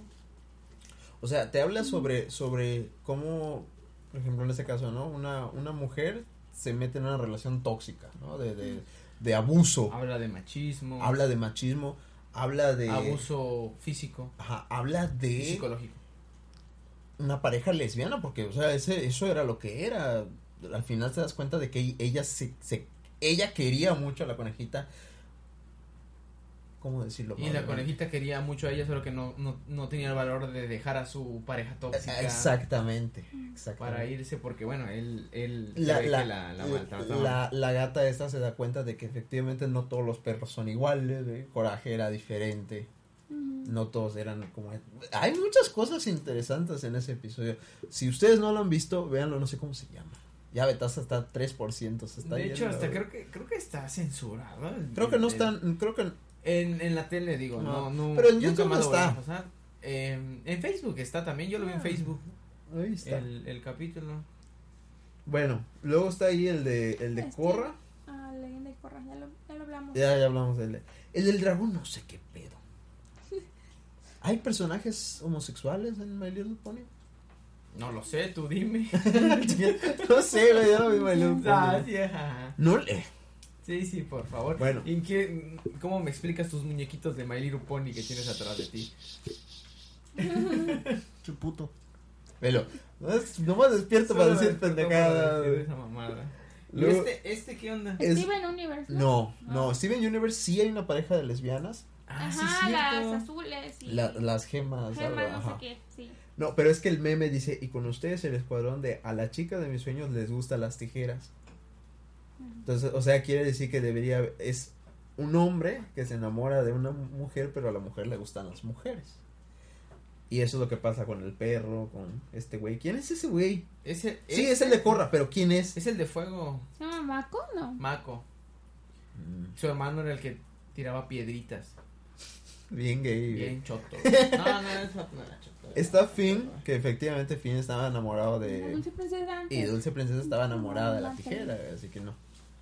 O sea, te habla sobre, sobre cómo, por ejemplo, en este caso, ¿no? Una, una mujer se mete en una relación tóxica, ¿no? De, de, de abuso. habla de machismo Habla de machismo. Habla de... abuso físico Ajá, habla y de psicológico una pareja lesbiana, porque, o sea, ese, eso era lo que era. Al final te das cuenta de que ella se, se ella quería mucho a la conejita. ¿Cómo decirlo? Y la conejita quería mucho a ella, solo que no, no, no tenía el valor de dejar a su pareja tóxica Exactamente, exactamente. para irse, porque bueno, él, él La, la, gata esta se da cuenta de que efectivamente no todos los perros son iguales. Coraje era diferente. No todos eran como... Hay muchas cosas interesantes en ese episodio. Si ustedes no lo han visto, véanlo, no sé cómo se llama. Ya Betasa está 3%, se está de hecho, hasta creo que creo que está censurado. el- Creo que no el- están, creo que... En, en la tele, digo, no, No, no. pero en nunca YouTube más lo está. pasar. Eh, en Facebook está también, yo lo vi en Ah, Facebook, Ahí está. el, el capítulo. Bueno, luego está ahí el de, el de Este, Corra. Ah, leyenda y corra, ya lo, ya lo hablamos. Ya, ya hablamos del de- El del dragón, no sé qué pedo. ¿Hay personajes homosexuales en My Little Pony? No lo sé, tú dime. no sé, güey, ya no vi My Little Pony. Ah, sí, ajá. No le. Sí, sí, por favor. Bueno. ¿Y qué, cómo me explicas tus muñequitos de My Little Pony que tienes atrás de ti? Chuputo. Velo. No, nomás despierto para Solo decir para güey. esa mamada. ¿Y este, este qué onda? es- Steven Universe. No, no, Steven Universe sí hay una pareja de lesbianas. Ah, Ajá, las azules y La- las gemas. gemas, algo, no ajá. sé qué, sí. No, pero es que el meme dice, y con ustedes el escuadrón de a la chica de mis sueños les gustan las tijeras. Entonces, o sea, quiere decir que debería, es un hombre que se enamora de una mujer, pero a la mujer le gustan las mujeres. Y eso es lo que pasa con el perro, con este güey. ¿Quién es ese güey? Ese, Sí, ese- es el de Corra, pero ¿quién es? Es el de fuego, ¿Se llama Mako? No. Mako. Mm, Su hermano era el que tiraba piedritas. Bien gay. Bien choto. No, no, no era choto. Está Finn, que efectivamente Finn estaba enamorado de... Dulce Princesa. Y Dulce Princesa estaba enamorada de la tijera, así que no.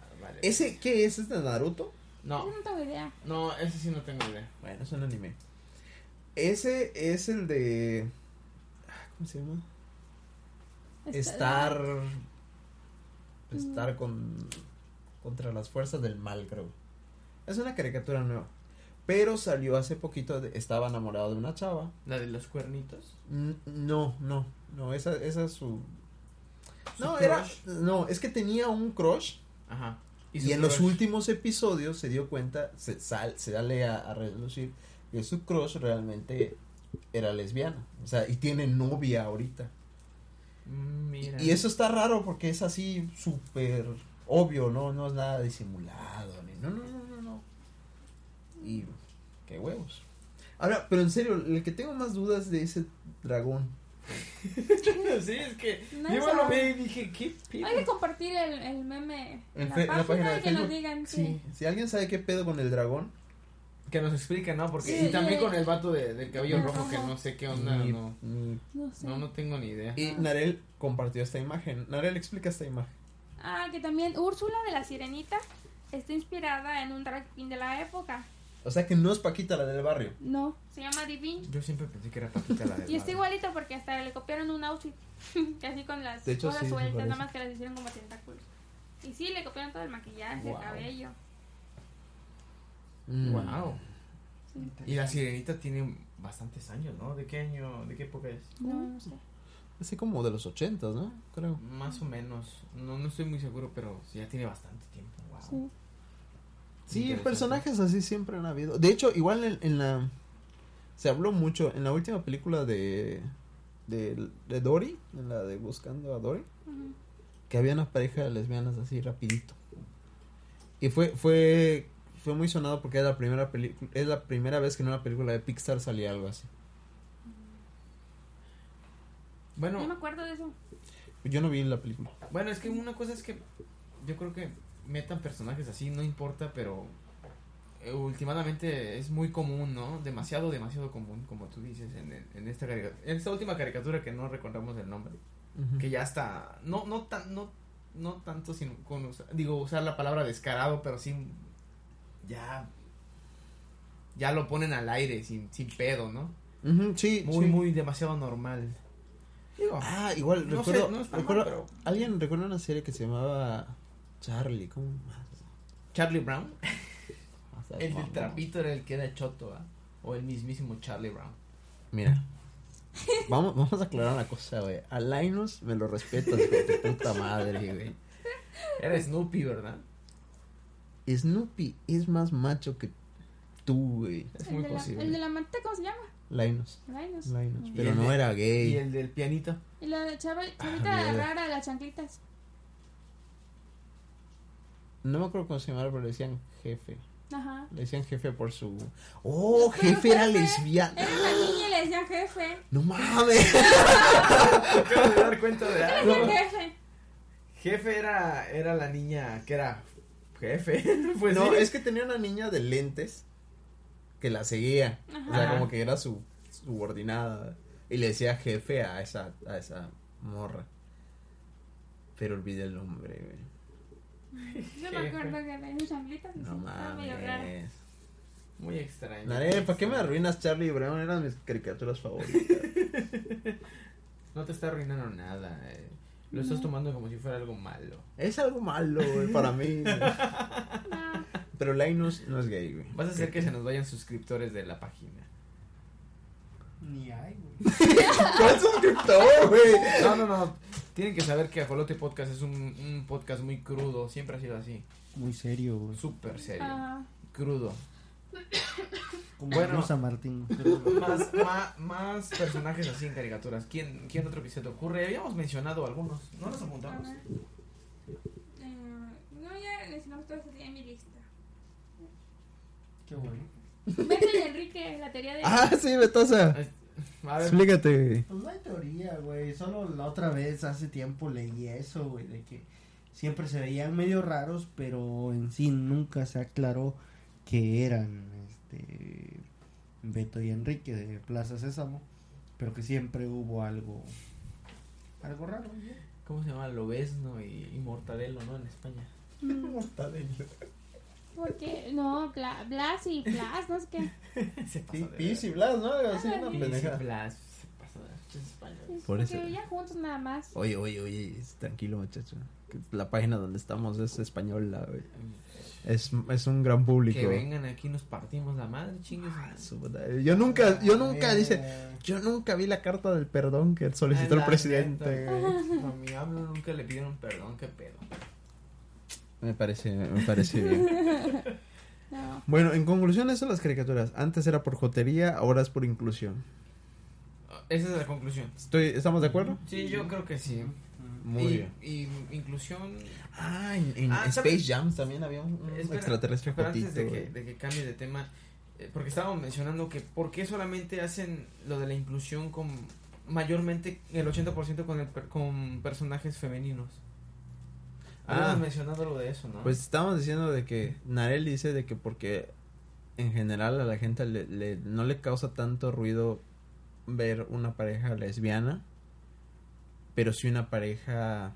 Ah, vale. ¿Ese qué es? ¿Es de Naruto? No, Yo no tengo idea. no, ese sí no tengo idea. Bueno, es un anime. Ese es el de. ah, ¿Cómo se llama? Estar. Estar con. Contra las fuerzas del mal, creo. Es una caricatura nueva. Pero salió hace poquito. de- estaba enamorado de una chava. La de los cuernitos. N- No, no. No, esa, esa es su. ¿Su No, era. No, es que tenía un crush. Ajá. Y, en los últimos episodios se dio cuenta, se, sal, se sale a, a relucir que su crush realmente era lesbiana. O sea, y tiene novia ahorita. Mm, Mira. Y eso está raro porque es así súper obvio, ¿no? No es nada disimulado. Ni, no, no, no, no, no. Y qué huevos. Ahora, pero en serio, el que tengo más dudas de ese dragón. sí, es que No yo lo vi y dije, ¿qué pedo? Hay que compartir el, el meme en, la, fe- página la página de y que nos digan. Sí. Sí, si alguien sabe qué pedo con el dragón, Que nos explique, ¿no? Porque Sí, y también con el vato de, del cabello el rojo que no sé qué onda, ni- no. ni- No sé. No, no tengo ni idea. Y Narel compartió esta imagen. Narel explica esta imagen. Ah, que también Úrsula de la Sirenita está inspirada en un drag queen de la época. O sea que no es Paquita la del barrio. No, se llama Divine. Yo siempre pensé que era Paquita la de Y está igualito porque hasta le copiaron un outfit. que así con las hecho, cosas sí, sueltas, nada más que las hicieron como tentáculos. Y sí, le copiaron todo el maquillaje, Wow. el cabello. Mm. Wow. Sí. Y la sirenita tiene bastantes años, ¿no? ¿De qué año, de qué época es? No, no sé. Así como de los ochentas, ¿no? Creo. Más o menos. No, no estoy muy seguro, pero sí, ya tiene bastante tiempo. Wow. Sí. Sí, personajes así siempre han habido. De hecho, igual en, en la... Se habló mucho en la última película de, de... De Dory, en la de Buscando a Dory, que había una pareja de lesbianas así rapidito. Y fue fue fue muy sonado porque es la primera película es la primera vez que en una película de Pixar salía algo así. No me Bueno, acuerdo de eso. Yo no vi la película. bueno, es que una cosa es que yo creo que metan personajes así, no importa, pero eh, últimamente es muy común, ¿no? Demasiado, demasiado común, como tú dices, en, en esta en esta última caricatura que no recordamos el nombre. que ya está no no tan no no tanto sin con usar- digo usar la palabra descarado pero sin ya ya lo ponen al aire sin sin pedo no sí, muy sí. muy demasiado normal digo Ah, igual No sé, recuerdo, no recuerdo- pero- alguien recuerda una serie que se llamaba Charlie, ¿cómo más? Charlie Brown el del trapito era el que era choto ¿ah? o el mismísimo Charlie Brown Mira. Vamos, vamos a aclarar una cosa, güey. A Linus me lo respetas, hijo de tu puta madre, güey. era Snoopy verdad Snoopy es más macho que tú, güey. es El muy la, posible el de la manta, ¿cómo se llama? Linus. Linus. Linus. Pero no de- era y gay. el del pianito Y la de chava, Ah, chavita mierda. rara, las chanclitas. No me acuerdo cómo se llamaba, pero le decían jefe. Ajá. Le decían jefe por su. ¡Oh, jefe era lesbiana! Era una niña y le decían jefe. ¡No mames! acabo de dar cuenta de Le algo jefe. jefe era era la niña que era jefe pues no, sí. es que tenía una niña de lentes que la seguía. O sea, Ajá. como que era su subordinada. Y le decía jefe a esa, a esa morra. Pero olvidé el nombre, güey. Yo me acuerdo que le sus chanclitas. y No estaba medio mames. Muy extraño. Naré, ¿para qué me arruinas Charlie Brown? Eran mis caricaturas favoritas. No te está arruinando nada. eh. Lo estás tomando como si fuera algo malo. es algo malo, güey, para mí. No, Pero Linus no es gay, güey. Vas a hacer que se nos vayan suscriptores de la página. Ni hay, güey. ¿Cuál suscriptor, güey? No, no, no. Tienen que saber que Ajolote Podcast es un, un podcast muy crudo. Siempre ha sido así. Muy serio, güey. Súper serio. Ajá. Crudo. Como Bueno. Rosa Martín. Más, más, más personajes así en caricaturas. ¿Quién, ¿Quién otro que se te ocurre? Habíamos mencionado algunos. ¿No los apuntamos? Eh, no, ya mencionamos todos en mi lista. Qué bueno. Beto y Enrique, la teoría de. Ah, sí, Betosa. A ver, Explícate. Pues no hay teoría, güey. Solo la otra vez, hace tiempo, leí eso, güey. De que siempre se veían medio raros, pero en sí nunca se aclaró que eran este Beto y Enrique de Plaza Sésamo. Pero que siempre hubo algo. Algo raro, güey. ¿cómo se llama? Lobesno y, y Mortadelo, ¿no? En España. Mm, Porque, no, Bla- Blas y Blas, no sé qué. Se de Pis y. Blas, ¿no? Así Ah, una sí. pendeja. Blas, se pasó de ver. Pinches españoles. Por Porque eso. vivían juntos nada más. Oye, oye, oye, es- tranquilo, muchacho. Que La página donde estamos es española, güey. Es, es un gran público. Que vengan aquí nos partimos la madre, chingues. Ah, su puta- Yo nunca, yo nunca, dice, yo nunca vi la carta del perdón que solicitó el Ah, la presidente. neta. güey. A mi AMLO nunca le pidieron perdón, qué pedo. Me parece, me parece bien. No. Bueno, en conclusión, eso las caricaturas. Antes era por jotería, ahora es por inclusión. Esa es la conclusión. Estoy, ¿Estamos de acuerdo? Sí, yo creo que sí. Muy y, bien. y inclusión. Ah, en, en Ah, Space ¿sabes? Jam también había un, un Espera, extraterrestre Pero antes de jotito, que, güey. de que cambie de tema, eh, porque estábamos mencionando que por qué solamente hacen lo de la inclusión con mayormente el 80% con, el per- con personajes femeninos. Habíamos Ah. mencionado algo de eso, ¿no? Pues estábamos diciendo de que Narel dice de que porque en general a la gente le, le- no le causa tanto ruido ver una pareja lesbiana, pero sí una pareja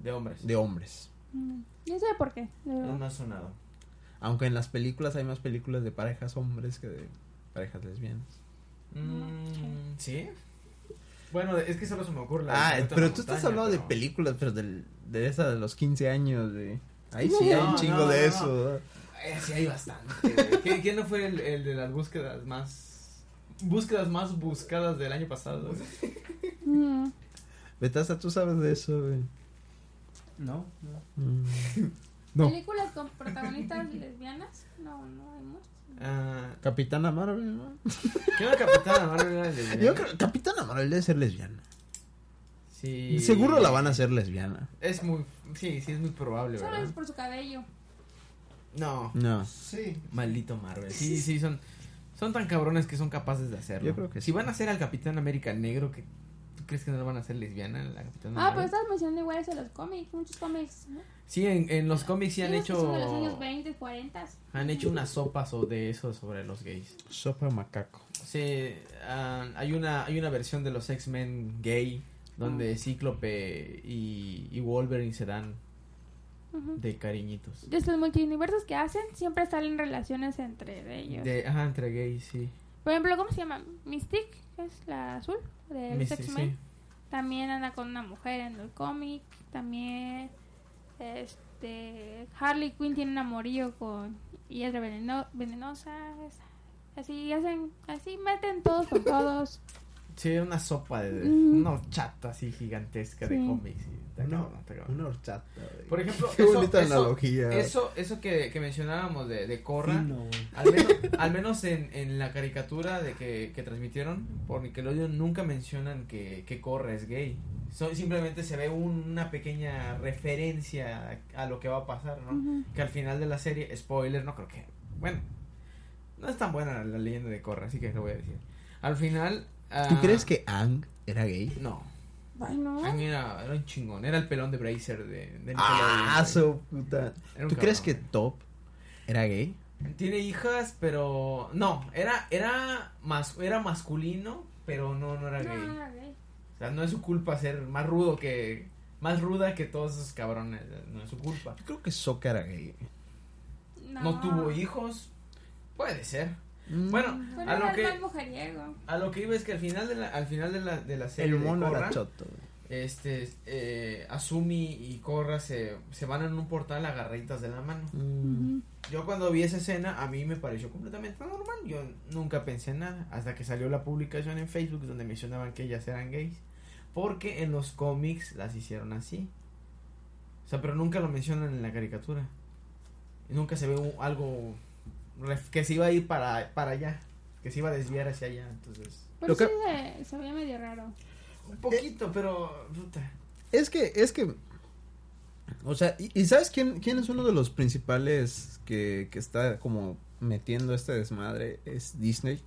de hombres. de hombres. Mm, No sé por qué. Es verdad. más sonado. Aunque en las películas hay más películas de parejas hombres que de parejas lesbianas. Mm, ¿Sí? Bueno, es que solo se me ocurre la Ah, pero tú estás hablando de películas, pero del, de esa de los 15 años, de... Ahí sí hay No, un chingo no, de no, eso. Eh, sí, hay bastante. ¿Quién, no fue el, el de las búsquedas más. Búsquedas más buscadas del año pasado? Betasa, tú sabes de eso, güey. No, no. Mm. No. ¿Películas con protagonistas lesbianas? No, no hay muchas. Ah, Capitana Marvel, ¿no? ¿Qué era Capitana Marvel? Era lesbiana? Yo creo Capitana Marvel debe ser lesbiana. Sí. Seguro la van a hacer lesbiana. Es muy. Sí, sí, es muy probable, Solo es por su cabello. No. No. Sí. Maldito Marvel. Sí, sí, son. Son tan cabrones que son capaces de hacerlo. Yo creo que si van a hacer al Capitán América negro, que ¿tú crees que no lo van a hacer lesbiana la Capitana Ah, pero estás mencionando igual eso de los cómics, muchos cómics, ¿no? Sí, en, en los cómics sí han hecho. son de los años 20, 40. Han hecho una sopa so- de eso sobre los gays. Sopa macaco. Sí, ah, hay una hay una versión de los X-Men gay donde Cíclope y, y Wolverine se dan Ujú. de cariñitos. De estos multiuniversos que hacen, siempre salen relaciones entre ellos. De, ajá, entre gays, sí. Por ejemplo, ¿cómo se llama? Mystique, que es la azul de Misty, X-Men. sí. También anda con una mujer en el cómic. También, este, Harley Quinn tiene un amorío con Hiedra veneno, venenosa. es- así hacen, así meten todos con todos. Sí, una sopa de, Mm. una horchata así gigantesca de cómics. Está Una, cabrón, está cabrón. una horchata, güey. Por ejemplo, Qué eso, bonita eso- analogía. Eso, eso que, que mencionábamos de, de Corra, güey. al menos, al menos en, en la caricatura de que, que transmitieron por Nickelodeon nunca mencionan que, que Corra es gay. So- simplemente se ve un- una pequeña referencia a, a lo que va a pasar, ¿no? Ujú. Que al final de la serie, spoiler, no creo que... Bueno, no es tan buena la leyenda de Corra, así que lo voy a decir. Al final... ¿Tú ah, crees que Ang era gay? No. Ay, no. Era, era un chingón, era el pelón de Bracer de, de. Ah, su puta. ¿Tú crees que. Top era gay? Tiene hijas, pero no, era era más era masculino, pero no no era No, gay. no era gay. O sea, no es su culpa ser más rudo que más ruda que todos esos cabrones, no es su culpa. Yo creo que Sokka era gay. No, No, tuvo hijos. Puede ser. Mm. Bueno, Pero a lo que a lo que iba es que al final de la al final de la de la serie el mono choto. este eh, Asumi y Korra se, se van en un portal agarraditas de la mano. Mm. Yo cuando vi esa escena, a mí me pareció completamente normal. Yo nunca pensé en nada. Hasta que salió la publicación en Facebook donde mencionaban que ellas eran gays. Porque en los cómics las hicieron así. O sea, pero nunca lo mencionan en la caricatura. Y nunca se ve un- algo que se iba a ir para, para allá. Que se iba a desviar hacia allá. Entonces, Pero Lo que- sí se, se veía medio raro. un poquito, pero... Puta. Es que, es que. O sea, ¿y, y sabes quién, quién es uno de los principales que, que está como metiendo este desmadre? Es Disney.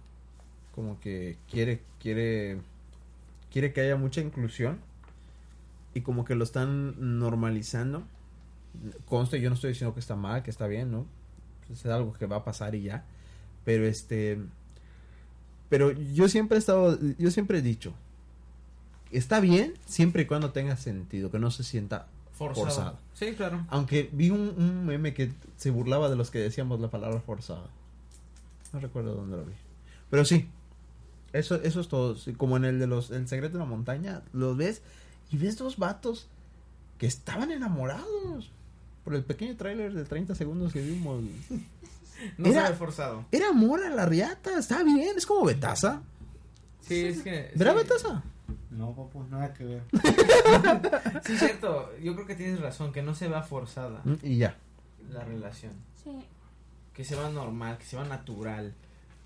Como que quiere, quiere, quiere que haya mucha inclusión. Y como que lo están normalizando. Conste, yo no estoy diciendo que está mal, que está bien, ¿no? Es algo que va a pasar y ya. Pero este. Pero yo siempre he estado. Yo siempre he dicho. Está bien siempre y cuando tenga sentido, que no se sienta Forzado. Forzado. Sí, claro. aunque vi un, un meme que se burlaba de los que decíamos la palabra forzada. No recuerdo dónde lo vi. Pero sí. Eso, eso es todo. Como en el de los El secreto de la montaña, los ves y ves dos vatos que estaban enamorados. Por el pequeño tráiler de 30 segundos que vimos. No Era- se ve forzado. Era amor a la riata, está bien, es como Betasa. Sí, es que... ¿Verdad, sí. Betasa? No, papu, nada que ver. Sí, cierto. Yo creo que tienes razón, que no se vea forzada Mm, Y ya. la relación. Sí. Que se va normal, que se va natural.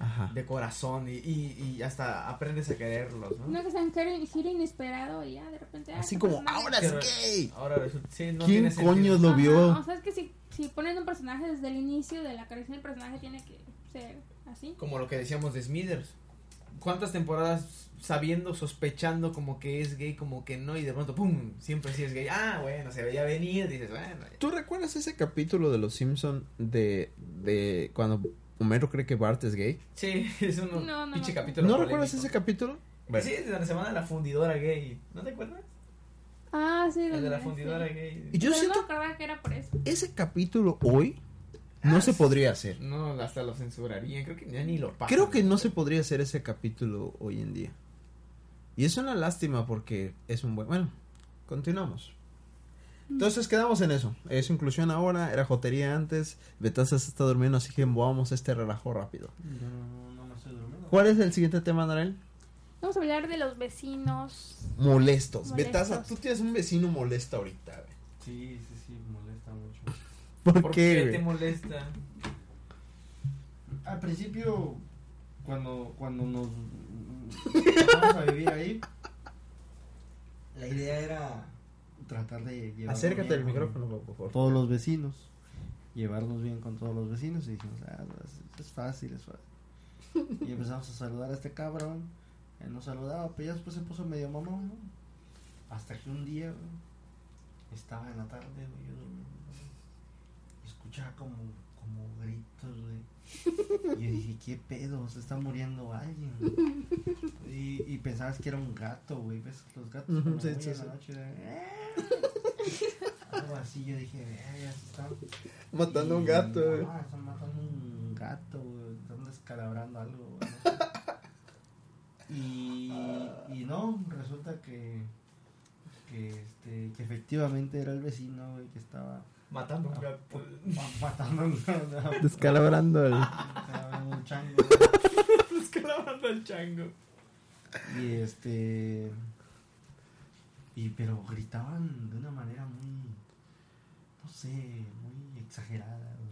Ajá. de corazón y, y, y hasta aprendes a quererlos, ¿no? No que sea un giro, inesperado y ya de repente. ah, Así este como, ahora es gay. Ahora resulta, sí, no ¿Quién coño lo Ajá, vio? O sea, es que si, si ponen un personaje desde el inicio de la creación del personaje, tiene que ser así. Como lo que decíamos de Smithers. ¿Cuántas temporadas sabiendo, sospechando como que es gay, como que no, y de pronto, ¡pum! Siempre sí es gay. Ah, bueno, se veía venir, dices, bueno. ya. ¿Tú recuerdas ese capítulo de Los Simpson de, de cuando Homero cree que Bart es gay? Sí, es un No, no pinche capítulo. ¿No polémico. recuerdas ese capítulo? Bueno, Sí, es de donde se van a la fundidora gay. ¿No te acuerdas? Ah, sí, El de la sí. fundidora gay. Y yo Pero siento no que era por eso. ese capítulo hoy no se podría hacer. No, hasta lo censurarían. Creo que ya ni lo pasan. Creo que no se podría hacer ese capítulo hoy en día. Y es una lástima porque es un buen... Bueno, continuamos. Entonces quedamos en eso. Es inclusión ahora, era jotería antes. Betasa se está durmiendo, así que vamos este relajo rápido. No, no me estoy durmiendo. ¿Cuál es el siguiente tema, Narel? Vamos a hablar de los vecinos. Molestos. Molestos. Betasa, tú tienes un vecino molesto ahorita. güey. Sí, sí, sí, molesta mucho. ¿Por, ¿Por qué? qué te molesta? Al principio, cuando, cuando nos vamos a vivir ahí, la idea era tratar de llevar Acércate al micrófono, por favor. todos los vecinos, llevarnos bien con todos los vecinos y dijimos, ah, es, es fácil, es fácil. Y empezamos a saludar a este cabrón, él nos saludaba, pero ya después se puso medio mamón, ¿no? Hasta que un día, estaba en la tarde, güey, yo escuchaba como, como gritos, güey. Y yo dije, ¿qué pedo? Se está muriendo alguien. Y, y pensabas que era un gato, güey. ¿Ves? Los gatos Ujú, cuando sí, sí, sí. noche, de- Algo así, yo dije, "Eh, ya se están Matando a un y- gato, güey. Ah, están matando un gato, güey. Están descalabrando algo, güey. y, y no, resulta que, que, este, que efectivamente era el vecino, güey, que estaba Matando un gato. ma- matando un gato. Descalabrando el... Estaba un chango, güey. Descalabando al chango. Y este. Y pero gritaban de una manera muy. No sé, muy exagerada. Muy,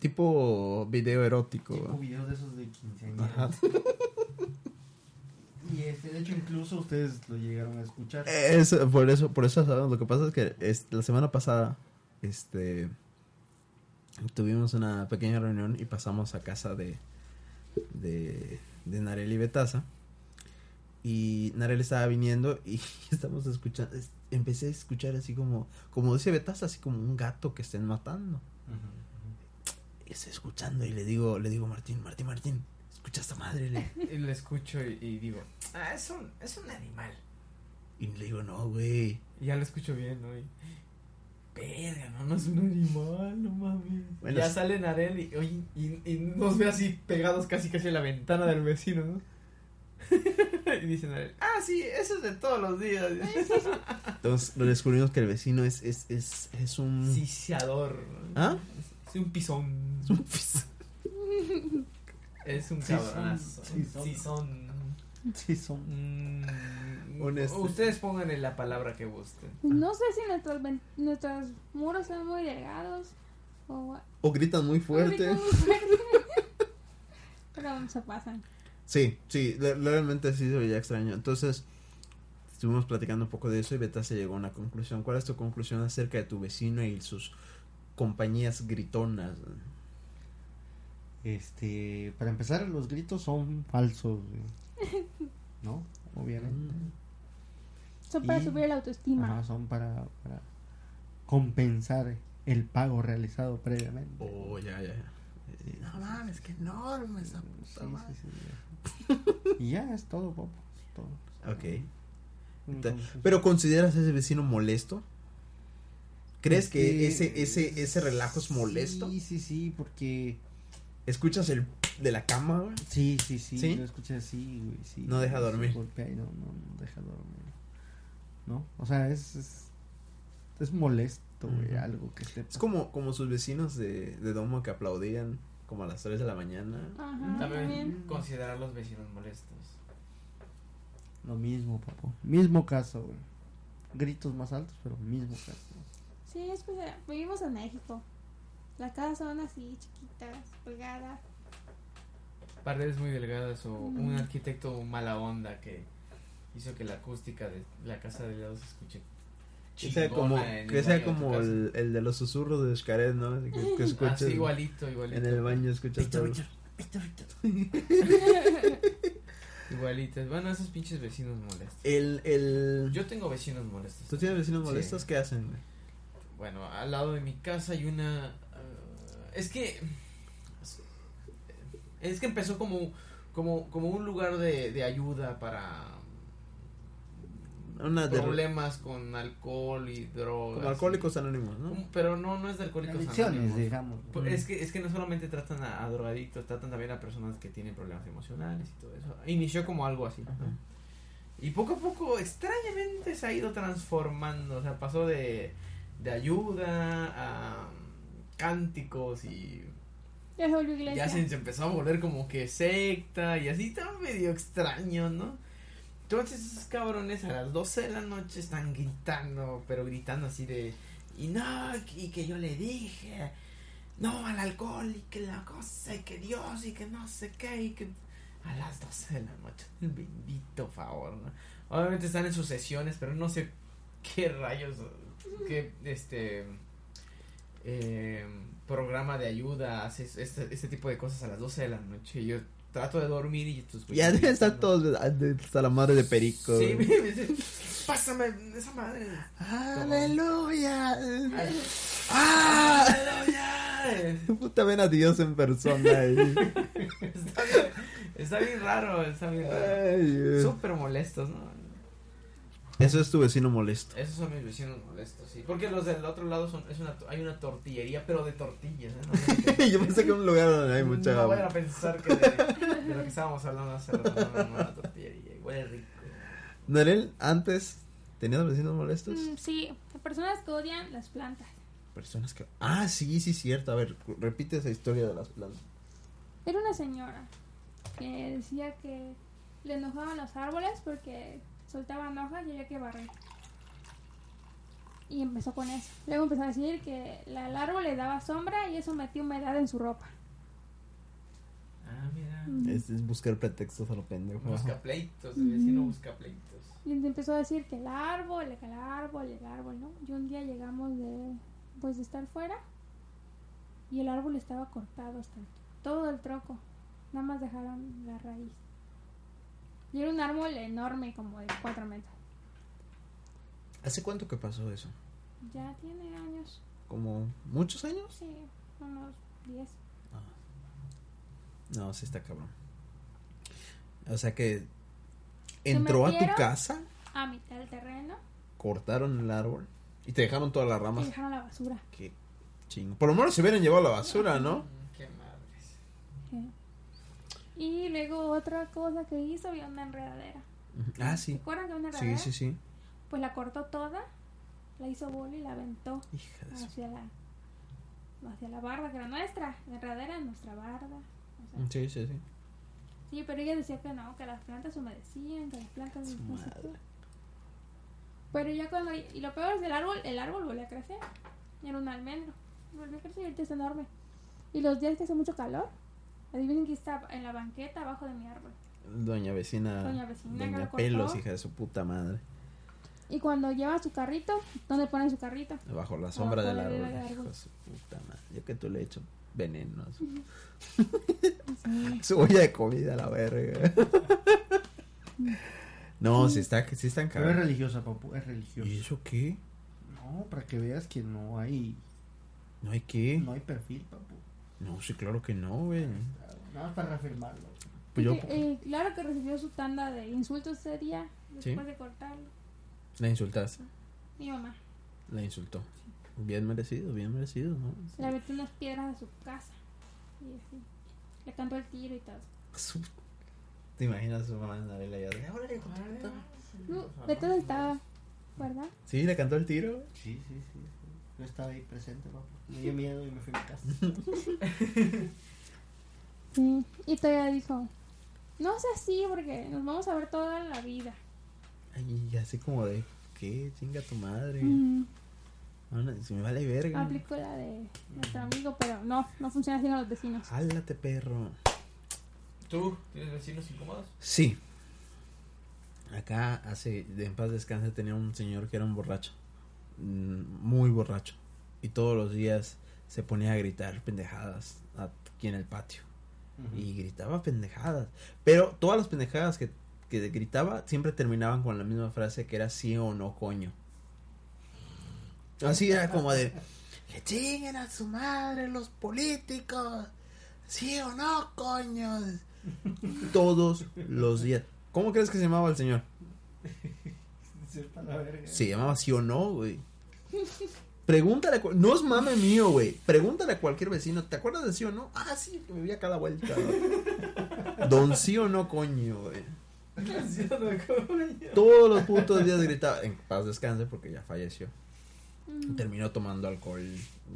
Tipo video erótico. tipo videos de esos de Ajá. Y este, de hecho, incluso ustedes lo llegaron a escuchar. Es, por eso, por eso. Lo que pasa es que es- la semana pasada, este, tuvimos una pequeña reunión y pasamos a casa de, de, de Narel y Betasa. Y Narel estaba viniendo y estamos escuchando, es- empecé a escuchar así como, como dice Betasa, así como un gato que estén matando. Y estoy escuchando y le digo, le digo Martín, Martín, Martín, escucha esta madre. Le- Y lo escucho y, y digo, ah, es un, es un animal. Y le digo, no, güey. Y ya lo escucho bien, ¿no? Y, Verga, no, no es un animal, no mames. Bueno, ya es- sale Narel y, oye, y, y nos ve así pegados casi casi a la ventana del vecino, ¿no? y dice Narel, ah, sí, eso es de todos los días. Entonces lo descubrimos que el vecino es, es, es, es un... Ciciador. ¿Ah? Es un pisón. es un pis- Es un Cizón, cabronazo. Cizón. Sí, son. Mm, Honesto. Ustedes pónganle la palabra que gusten. No sé si nuestros, nuestros muros son muy delgados o O gritan muy fuerte. o muy fuerte. Pero se pasan. Sí, sí, realmente sí se veía extraño. Entonces, estuvimos platicando un poco de eso y Beta se llegó a una conclusión. ¿Cuál es tu conclusión acerca de tu vecino y sus compañías gritonas? Este. Para empezar, los gritos son falsos, güey. ¿No? Obviamente. Son para Y- subir la autoestima. Ajá, son para, para compensar el pago realizado previamente. Oh, ya, ya. ya. Sí. No mames, qué enorme esa puta sí, madre. sí, ya. y ya es todo, Popo. Es todo. Ok. Entonces, ¿Pero consideras a ese vecino molesto? ¿Crees que este, ese, ese, ese relajo es molesto? Sí, sí, sí, porque. ¿Escuchas el de la cama, güey? Sí, sí, sí. ¿Sí? Lo escuché así, güey. Sí, No deja dormir. golpea y no, no, no deja dormir. ¿No? O sea, es. Es, es molesto, güey. Algo que esté. Es como, como sus vecinos de, de Domo que aplaudían como a las 3 de la mañana. Ajá, También también. considerar los vecinos molestos. Lo mismo, papo. Mismo caso, güey. Gritos más altos, pero mismo caso. Sí, es que vivimos en México. Las casas son así, chiquitas, pegadas. Paredes muy delgadas o un Mm. arquitecto mala onda que hizo que la acústica de la casa de lado se escuche. Que sea como, que sea como el, el de los susurros de Xcaret, ¿no? Que, que igualito, igualito. en el baño, escuchas Víctor, todo. Víctor, Víctor. Igualitas. Bueno, esos pinches vecinos molestos. El, el... Yo tengo vecinos molestos. ¿Tú tienes vecinos Sí. molestos? ¿Qué hacen? güey? Bueno, al lado de mi casa hay una... es que... Es que empezó como, como, como un lugar de, de ayuda para Una de... problemas con alcohol y drogas. Como alcohólicos anónimos, ¿no? Pero no, no es de alcohólicos Adicciones, anónimos. digamos. Pues es que es que no solamente tratan a, a drogadictos, tratan también a personas que tienen problemas emocionales y todo eso. Inició como algo así. Y poco a poco, extrañamente, se ha ido transformando. O sea, pasó de, de ayuda a cánticos y Ya se volvió iglesia. ya se, se empezó a volver como que secta y así está medio extraño, ¿no? Entonces esos cabrones a las 12 de la noche están gritando, pero gritando así de... Y no, y que yo le dije, no al alcohol y que la cosa y que Dios y que no sé qué y que... A las 12 de la noche, el bendito favor, ¿no? Obviamente están en sus sesiones, pero no sé qué rayos, qué este eh, programa de ayuda hace este, este tipo de cosas a las 12 de la noche. Yo trato de dormir y Ya deben estar todos hasta la madre de perico. Sí, me dice, pásame esa madre. ¡Aleluya! Ay, ¡Ah! ¡Aleluya! Puta, ven a Dios en persona ahí. Está bien, está bien raro, está bien raro. Súper molestos, ¿no? Eso es tu vecino molesto. Esos son mis vecinos molestos, sí. Porque los del otro lado son, es una, hay una tortillería, pero de tortillas, ¿eh? No, Yo pensé que un lugar donde hay mucha No agua. vayan a pensar que de, de lo que estábamos hablando hace rato, no, la tortillería, huele rico. Narel, antes, ¿tenías vecinos molestos? Mm, sí, personas que odian las plantas. Personas que... Ah, sí, sí, cierto. A ver, repite esa historia de las plantas. Era una señora que decía que le enojaban los árboles porque soltaban hojas y había que barrer. Y empezó con eso. Luego empezó a decir que la- el árbol le daba sombra y eso metía humedad en su ropa. Ah, mira. Mm. Es, es buscar pretextos a lo pendejo. Busca pleitos, el vecino busca pleitos. Y empezó a decir que el árbol, el árbol, el árbol, ¿no? Y un día llegamos de, pues, de estar fuera y el árbol estaba cortado hasta el- todo el tronco. Nada más dejaron la raíz. Y era un árbol enorme, como de 4 metros. ¿Hace cuánto que pasó eso? Ya tiene años, ¿Como muchos años? sí, unos 10. No, sí está cabrón. O sea que entró a tu casa, A mitad del terreno cortaron el árbol y te dejaron todas las y ramas. dejaron la basura. Qué chingo. Por lo menos se hubieran llevado la basura, ¿no? Mm, Qué madres. Sí. Y luego otra cosa que hizo, había una enredadera. Ah, ¿Se sí. acuerdan que había una Sí, enredadera? sí, sí. Pues la cortó toda, la hizo bola y la aventó Hija de hacia la hacia la barda que era nuestra, la enredadera era nuestra barda. o sea, Sí, sí, sí. sí, pero ella decía que no, que las plantas humedecían, que las plantas Su no sé madre. qué. Pero ya cuando y lo peor es el árbol, el árbol volvió a crecer. Era un almendro. Volvió a crecer y ahorita es enorme. Y los días que hace mucho calor, adivinen quién está en la banqueta abajo de mi árbol. Doña vecina. Doña vecina que Doña. Pelos, hija de su puta madre. Y cuando lleva su carrito, ¿dónde ponen su carrito? Bajo la sombra del árbol. Hijo de su puta madre. Yo que tú le he hecho veneno. a su- Sí. Su olla de comida, la verga. no, si está, sí están Pero es religiosa, papu, es religiosa. ¿Y eso qué? No, para que veas que no hay, ¿No hay qué? no hay perfil, papu. No, sí, claro que no, güey. Nada más para reafirmarlo. Pues yo Y que, eh, claro que recibió su tanda de insultos ese día, después de cortarlo. la insultaste. Mi mamá La insultó. Bien merecido, bien merecido, ¿no? le metió unas piedras a su casa. Y así. Le cantó el tiro y todo. ¿Te imaginas su mamá en la vela de, "Órale, hijo de puta"? No, de todo estaba, ¿verdad? Sí, le cantó el tiro. Sí, sí, sí. Yo estaba ahí presente, papu. Me dio miedo y me fui a mi casa. Sí. Y todavía dijo, no sé así porque nos vamos a ver toda la vida. Ay, y así como de, ¿qué? Chinga tu madre. Mm. No, no, se me vale verga. Aplicó la de nuestro amigo, pero no, no funciona así con los vecinos. Hálate, perro. ¿Tú tienes vecinos incómodos? Sí. Acá hace, de en paz descanse, tenía un señor que era un borracho. Mm, Muy borracho. Y todos los días se ponía a gritar pendejadas aquí en el patio. Y gritaba pendejadas. Pero todas las pendejadas que, que gritaba siempre terminaban con la misma frase que era sí o no, coño. Así era como de que chinguen a su madre los políticos. Sí o no, coño. Todos los días. ¿Cómo crees que se llamaba el señor? Se llamaba sí o no, güey. Pregúntale, a no es mame mío, güey. Pregúntale a cualquier vecino, ¿te acuerdas de sí o no? Ah, sí, que me vi a cada vuelta. güey. Don sí o no, coño, güey. Todos los putos días gritaba, en paz descanse porque ya falleció. Mm. Terminó tomando alcohol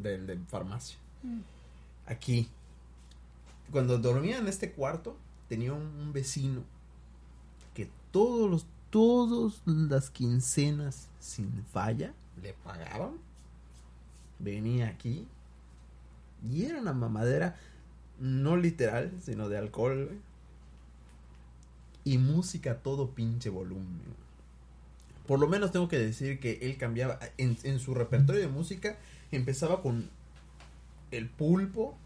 del de farmacia. Mm. Aquí, cuando dormía en este cuarto, tenía un, un vecino que todos los, todas las quincenas sin falla le pagaban. Venía aquí y era una mamadera, no literal, sino de alcohol. Y música a todo pinche volumen. Por lo menos tengo que decir que él cambiaba en, en su repertorio de música. Empezaba con el pulpo,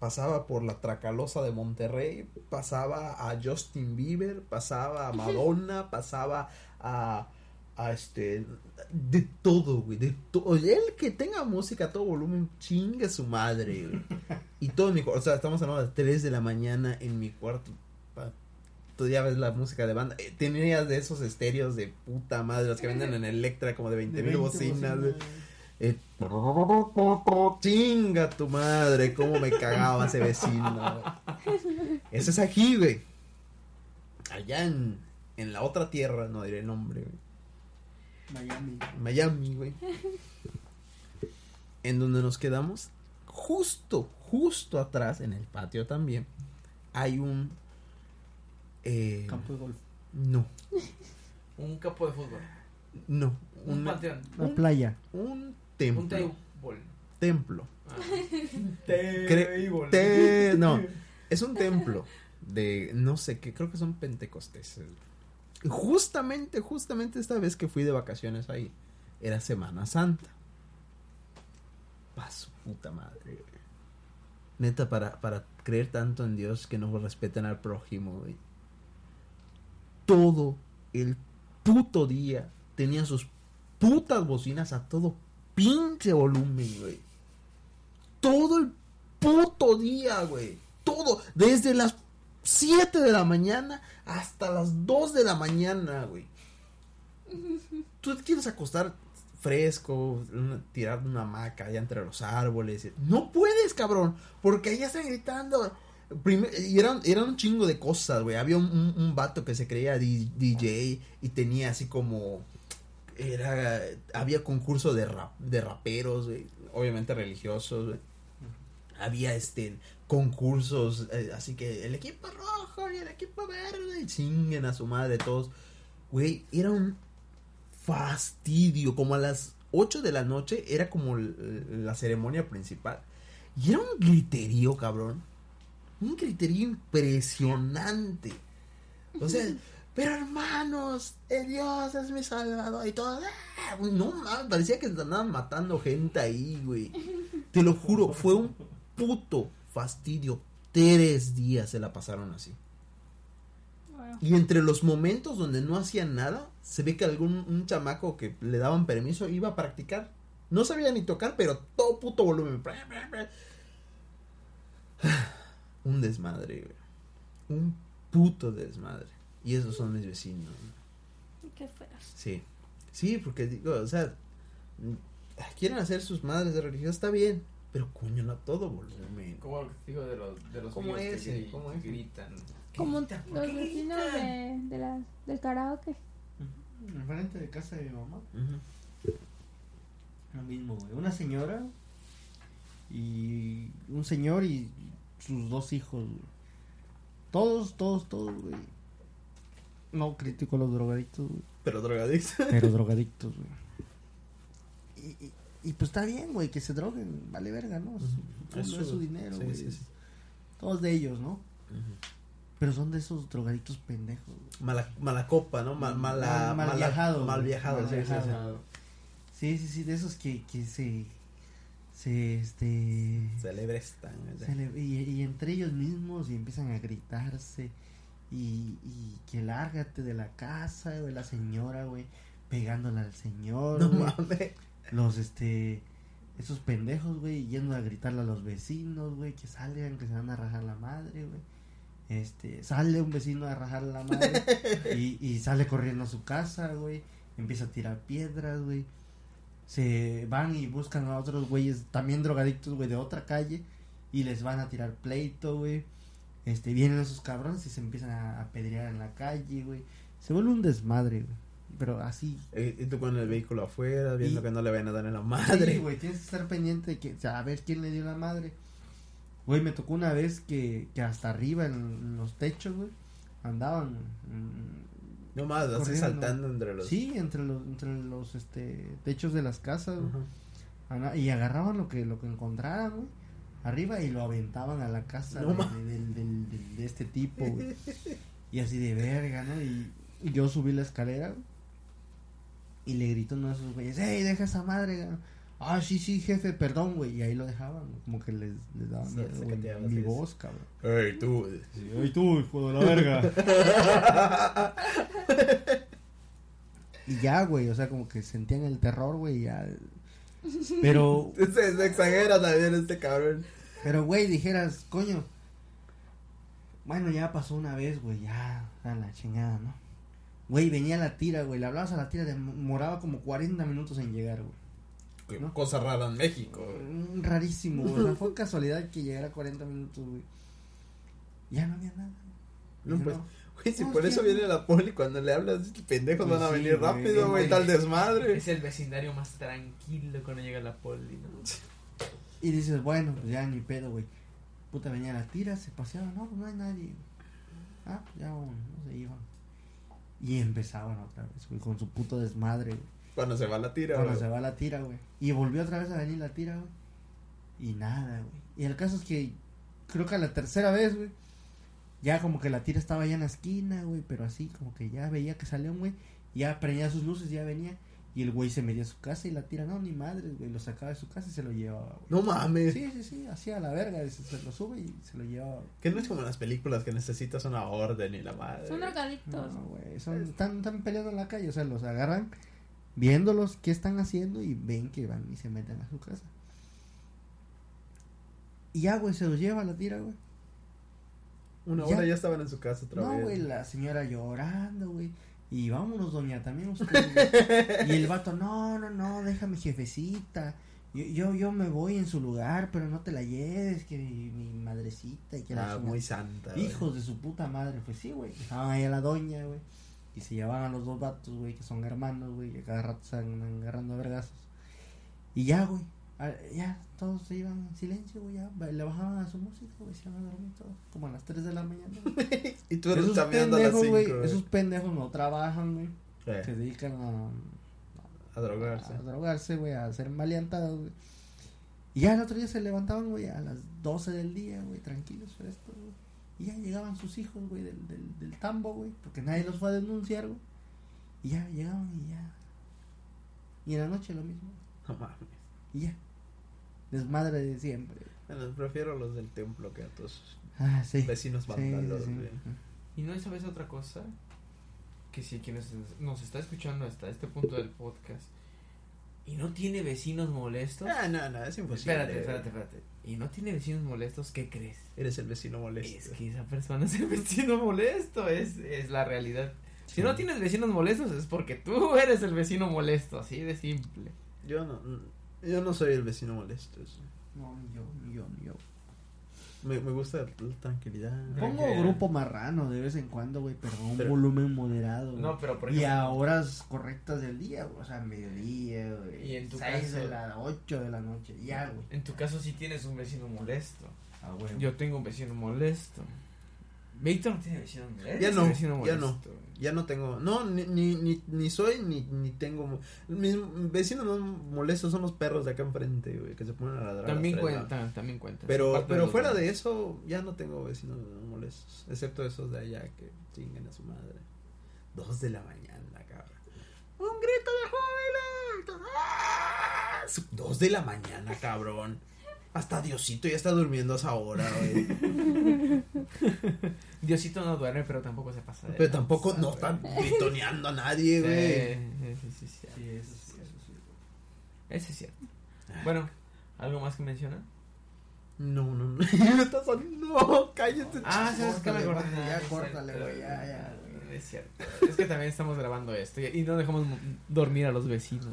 pasaba por la Tracalosa de Monterrey, pasaba a Justin Bieber, pasaba a Madonna, pasaba a, a este, de todo, güey, de todo. El que tenga música a todo volumen, chingue su madre, güey. Y todo en mi cuarto, o sea, estamos hablando de 3 de la mañana en mi cuarto. pa- Tú ya ves la música de banda. Eh, Tenías de esos estéreos de puta madre, los que venden en Electra como de 20 De mil 20 bocinas. Eh, chinga tu madre, cómo me cagaba ese vecino. güey. Ese es aquí, güey. Allá en, en la otra tierra, no diré el nombre, güey. Miami. Miami, güey. En donde nos quedamos, justo, justo atrás, en el patio también, hay un... eh, Campo de golf. no, Un campo de fútbol. no. Un, Un, panteón. La Un, playa. un templo. un table. templo. Ah. Cre- te- no, es un templo de no sé qué, creo que son pentecosteses. Justamente, justamente esta vez que fui de vacaciones ahí, era Semana Santa. Pa' su puta madre. Neta, para, para creer tanto en Dios que no respeten al prójimo, güey. Todo el puto día tenían sus putas bocinas a todo pinche volumen, güey. Todo el puto día, güey. Todo. Desde las 7 de la mañana hasta las 2 de la mañana, güey. Tú te quieres acostar fresco, una- tirar una hamaca allá entre los árboles. No puedes, cabrón, porque allá están gritando. Prime- y eran, eran un chingo de cosas, güey. Había un, un- un vato que se creía DJ y tenía así como. Era. Había concurso de, rap, de raperos, güey. Obviamente religiosos, güey. Había este concursos, eh, así que el equipo rojo y el equipo verde, y chinguen a su madre todos. Güey, era un fastidio. Como a las 8 de la noche era como la ceremonia principal. Y era un griterío, cabrón. Un griterío impresionante. O sea, pero hermanos, el Dios es mi salvador y todo. ¡ah! No mames, parecía que andaban matando gente ahí, güey. Te lo juro, fue un puto fastidio. Tres días se la pasaron así. Y entre los momentos donde no hacían nada, se ve que algún un chamaco que le daban permiso iba a practicar. No sabía ni tocar, pero todo puto volumen. Un desmadre, güey. Un puto desmadre. Y esos son mis vecinos. qué feas. Sí. Sí, porque digo, o sea, mm, quieren hacer sus madres de religión, está bien. Pero coño, no a todo volumen. Como digo de los, de los ¿Cómo ese? que, ¿Cómo ese? gritan. Como Grita, ¿por los vecinos de, de la, del karaoke. Enfrente de casa de mi mamá. Lo mismo, güey. Una señora y un señor y sus dos hijos, güey. Todos, todos, todos, güey. No critico a los drogadictos, güey. Pero drogadictos. Pero drogadictos, güey. Y, y y pues está bien, güey, que se droguen, vale verga, ¿no? Es, su- Es es su- su dinero, sí, güey. sí, sí. Todos de ellos, ¿no? Pero son de esos drogaditos pendejos, güey. Mala, mala copa, ¿no? Mal, mala, Mal- mal viajado, Mal viajado, Mal sí, sí, sí. viajado. Sí, sí, sí, de esos que, que se, se, este, Celebre se le- y, y entre ellos mismos y empiezan a gritarse y, y que lárgate de la casa, güey, la señora, güey, pegándole al señor, No güey. mames. Los, este, esos pendejos, güey, yendo a gritarle a los vecinos, güey, que salgan, que se van a rajar la madre, güey. Este, sale un vecino a rajar la madre y, y sale corriendo a su casa, güey. Empieza a tirar piedras, güey. Se van y buscan a otros güeyes también drogadictos, güey, de otra calle y les van a tirar pleito, güey. Este, vienen esos cabrones y se empiezan a apedrear en la calle, güey. Se vuelve un desmadre, güey. Pero así, Eh, Y tú con el vehículo afuera, viendo Y- que no le vayan a dar en la Sí, madre. güey, tienes que estar pendiente de que, o sea, a ver quién le dio la madre. Güey, me tocó una vez que, que hasta arriba en, en los techos, güey, andaban. mm, no más, así saltando entre los. sí, entre los, entre los este, techos de las casas, y agarraban lo que, lo que encontraran, güey, arriba y lo aventaban a la casa No de, este tipo, güey. Y así de verga, ¿no? Y, y yo subí la escalera, güey, y le gritó uno de esos güeyes, ¡Ey, deja esa madre! güey". Ah, sí, sí, jefe, perdón, güey. Y ahí lo dejaban, güey, como que les, les daban Sí, miedo, güey, mi voz, cabrón. Ey, tú. ¡Ey, tú, hijo de la verga! y ya, güey, o sea, como que sentían el terror, güey, y ya... Pero, Se, se exagera también este cabrón. pero, güey, dijeras, coño... Bueno, ya pasó una vez, güey, ya, a la chingada, ¿no? Güey, venía la tira, güey, le hablabas a la tira, demoraba como 40 minutos en llegar, güey. Qué ¿No? Cosa rara en México. güey. Mm, Rarísimo, güey. O sea, fue casualidad que llegara 40 minutos, güey. Ya no había nada. No, pues, no. Güey, si No, por es eso que- viene la poli cuando le hablas, pendejos Pues van a sí, venir güey, rápido, güey, tal desmadre. Es el vecindario más tranquilo cuando llega la poli, ¿no? Y dices, bueno, pues ya ni pedo, güey. Puta, venía la tira, se paseaba, no, pues no hay nadie. Ah, pues ya vámonos, no se iban. Y empezaban otra vez, güey, con su puto desmadre, güey. Cuando se va la tira, Cuando güey. se va la tira, güey. Y volvió otra vez a venir la tira, güey. Y nada, güey. Y el caso es que creo que a la tercera vez, güey. Ya como que la tira estaba ya en la esquina, güey. Pero así como que ya veía que salió un güey. Ya prendía sus luces, ya venía. Y el güey se metía a su casa y la tira, no, ni madre, güey. Lo sacaba de su casa y se lo llevaba, güey. No mames. Sí, sí, sí, hacía la verga. Se, se lo sube y se lo llevaba. güey. Que no es como en las películas que necesitas una orden y la madre. Son drogadictos. No, güey. Son, están, están peleando en la calle. O sea, los agarran viéndolos qué están haciendo y ven que van y se meten a su casa. Y ya, güey, se los lleva a la tira, güey. Una Ya. hora ya estaban en su casa otra No, vez. güey, la señora llorando, güey. Y vámonos, doña, también usted. y el vato, no, no, no, déjame, jefecita. Yo, yo, yo me voy en su lugar, pero no te la lleves, que mi, mi madrecita y que Ah, chingada". muy santa. güey. Hijos de su puta madre, pues sí, güey. Dejaban ahí a la doña, güey. Y se llevaban a los dos vatos, güey, que son hermanos, güey, que cada rato se andan agarrando a vergazos. Y ya, güey. A- Ya, todos se iban en silencio, güey, ya. Le bajaban a su música, güey, se iban a dormir todos. Como a las 3 de la mañana. Y tú eres esos a pendejos, 5, güey, esos pendejos no trabajan, güey. Eh, Se dedican a, a drogarse. a drogarse, güey, a hacer maleantadas, güey. Y ya el otro día se levantaban, güey, a las 12 del día, güey, tranquilos, frescos, güey. Y ya llegaban sus hijos, güey, del, del, del tambo, güey, porque nadie los fue a denunciar, güey. Y ya llegaban y ya. Y en la noche lo mismo. No mames. Y ya. Desmadre de siempre. Bueno, prefiero los del templo que a tus Ah, sí. vecinos Sí, vándalos, sí. Y no sabes otra cosa, que si quien nos, está escuchando hasta este punto del podcast y no tiene vecinos molestos, Ah, no, no, es imposible. espérate, espérate, espérate, y no tiene vecinos molestos, ¿qué crees? Eres el vecino molesto. Es que esa persona es el vecino molesto, es, es la realidad. Si Sí. no tienes vecinos molestos es porque tú eres el vecino molesto, así de simple. Yo no, yo no soy el vecino molesto. es- No, ni yo, ni yo, ni yo. Me, me gusta la tranquilidad. Pongo Tranquilidad. grupo marrano de vez en cuando, güey, pero a un Pero- volumen moderado. No, pero por y ejemplo, a horas correctas del día, güey, o sea, mediodía, güey. Y en tu 6 de caso- la 8 de la noche, ya, güey. en tu caso sí tienes un vecino molesto. Ah, güey. Yo tengo un vecino molesto. Víctor no tiene vecino molesto. Ya no, vecino ya no. Ya no tengo, no, ni, ni, ni, ni soy, ni, ni tengo, mis vecinos más molestos son los perros de acá enfrente, güey, que se ponen a ladrar. También a las tres, cuenta, también cuenta. Pero, pero fuera de eso, ya no tengo vecinos molestos. Excepto esos de allá que chinguen a su madre. Dos de la mañana, cabrón. Un grito de júbilo. ¡Ah! Dos de la mañana, cabrón. Hasta Diosito ya está durmiendo a esa hora, güey. Diosito no duerme, pero tampoco se pasa de Pero tampoco no güey. están gritoneando a nadie, güey. sí, sí, sí, sí. Sí, eso sí, eso sí. Ese es cierto. Bueno, ¿algo más que mencionar? No, no, no. Estás No, cállate. Ah, ¿sabes qué me acordé? ya Ah, es córtale, güey, ya, ya, güey. Es cierto. Es que también estamos grabando esto y y no dejamos mo- dormir a los vecinos.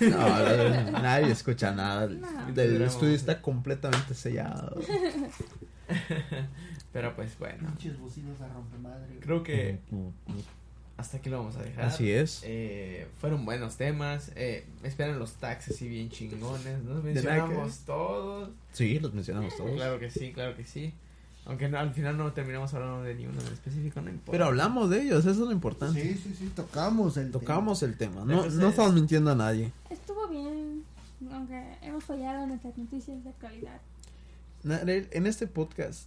No, no, no, nadie escucha nada. No. El, estudio está completamente sellado. Pero pues bueno, creo que hasta aquí lo vamos a dejar. Así es. Eh, fueron buenos temas. Eh, esperan los tags así bien chingones. Que- mencionamos todos. Sí, los mencionamos todos. Claro que sí, claro que sí. Aunque no- al final no terminamos hablando de ni uno en específico, no importa. Pero hablamos de ellos, eso es lo importante. Sí, sí, sí, tocamos el Tocamos el tema. No, Entonces- no estamos mintiendo a nadie. Estuvo bien, aunque hemos fallado en nuestras noticias de calidad. Narel, En este podcast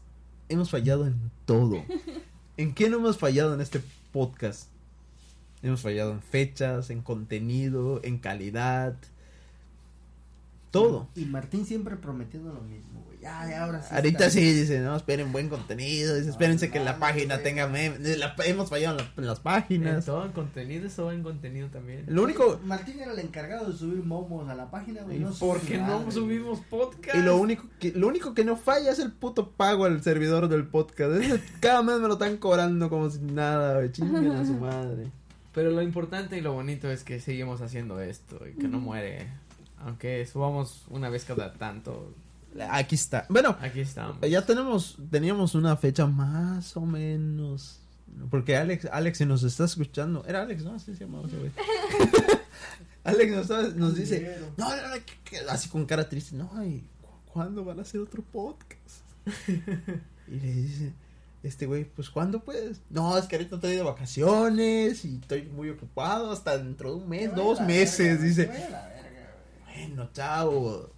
hemos fallado en todo. ¿En qué no hemos fallado en este podcast? Hemos fallado en fechas, en contenido, en calidad. Todo. Y Martín siempre prometiendo lo mismo. Ya, ya, ahora sí. Ahorita está sí dice, no, esperen buen contenido. Dice, espérense que la página tenga memes. La- hemos fallado en, la- en las En páginas. todo en contenido, eso en contenido también. Lo único, Martín era el encargado de subir momos a la página, güey. ¿Y No por qué no subimos podcast? y lo único que, lo único que no falla es el puto pago al servidor del podcast. Ese- cada mes me lo están cobrando como si nada, güey. Chinguen a su madre. Pero lo importante y lo bonito es que seguimos haciendo esto y que no muere. Aunque subamos una vez cada tanto, Aquí está. Bueno, aquí estamos. ya tenemos, teníamos una fecha más o menos. Porque Alex, Alex, si nos está escuchando, era Alex, ¿no? Así se llamaba ese güey. Alex nos, nos dice, no, no, no, que- que- así con cara triste, no, ay, ¿cu- ¿cuándo van a hacer otro podcast? y le dice, este güey, pues, ¿cuándo puedes? No, es que ahorita estoy de vacaciones y estoy muy ocupado hasta dentro de un mes, dos meses, verga, dice. Bueno, chao.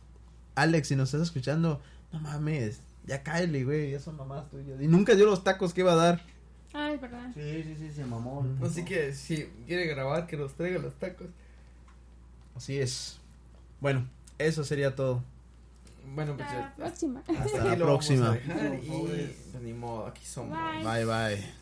Alex, si nos estás escuchando, no mames, ya cáele, güey, ya son mamás tuyas. Y nunca dio los tacos que iba a dar. Ah, es verdad. Sí, sí, sí, se mamó. Así que si quiere grabar, que nos traiga los tacos. Así es. Bueno, eso sería todo. Bueno, pues Hasta la próxima. hasta la próxima. y pues, ni modo, aquí somos. Bye. Bye, bye.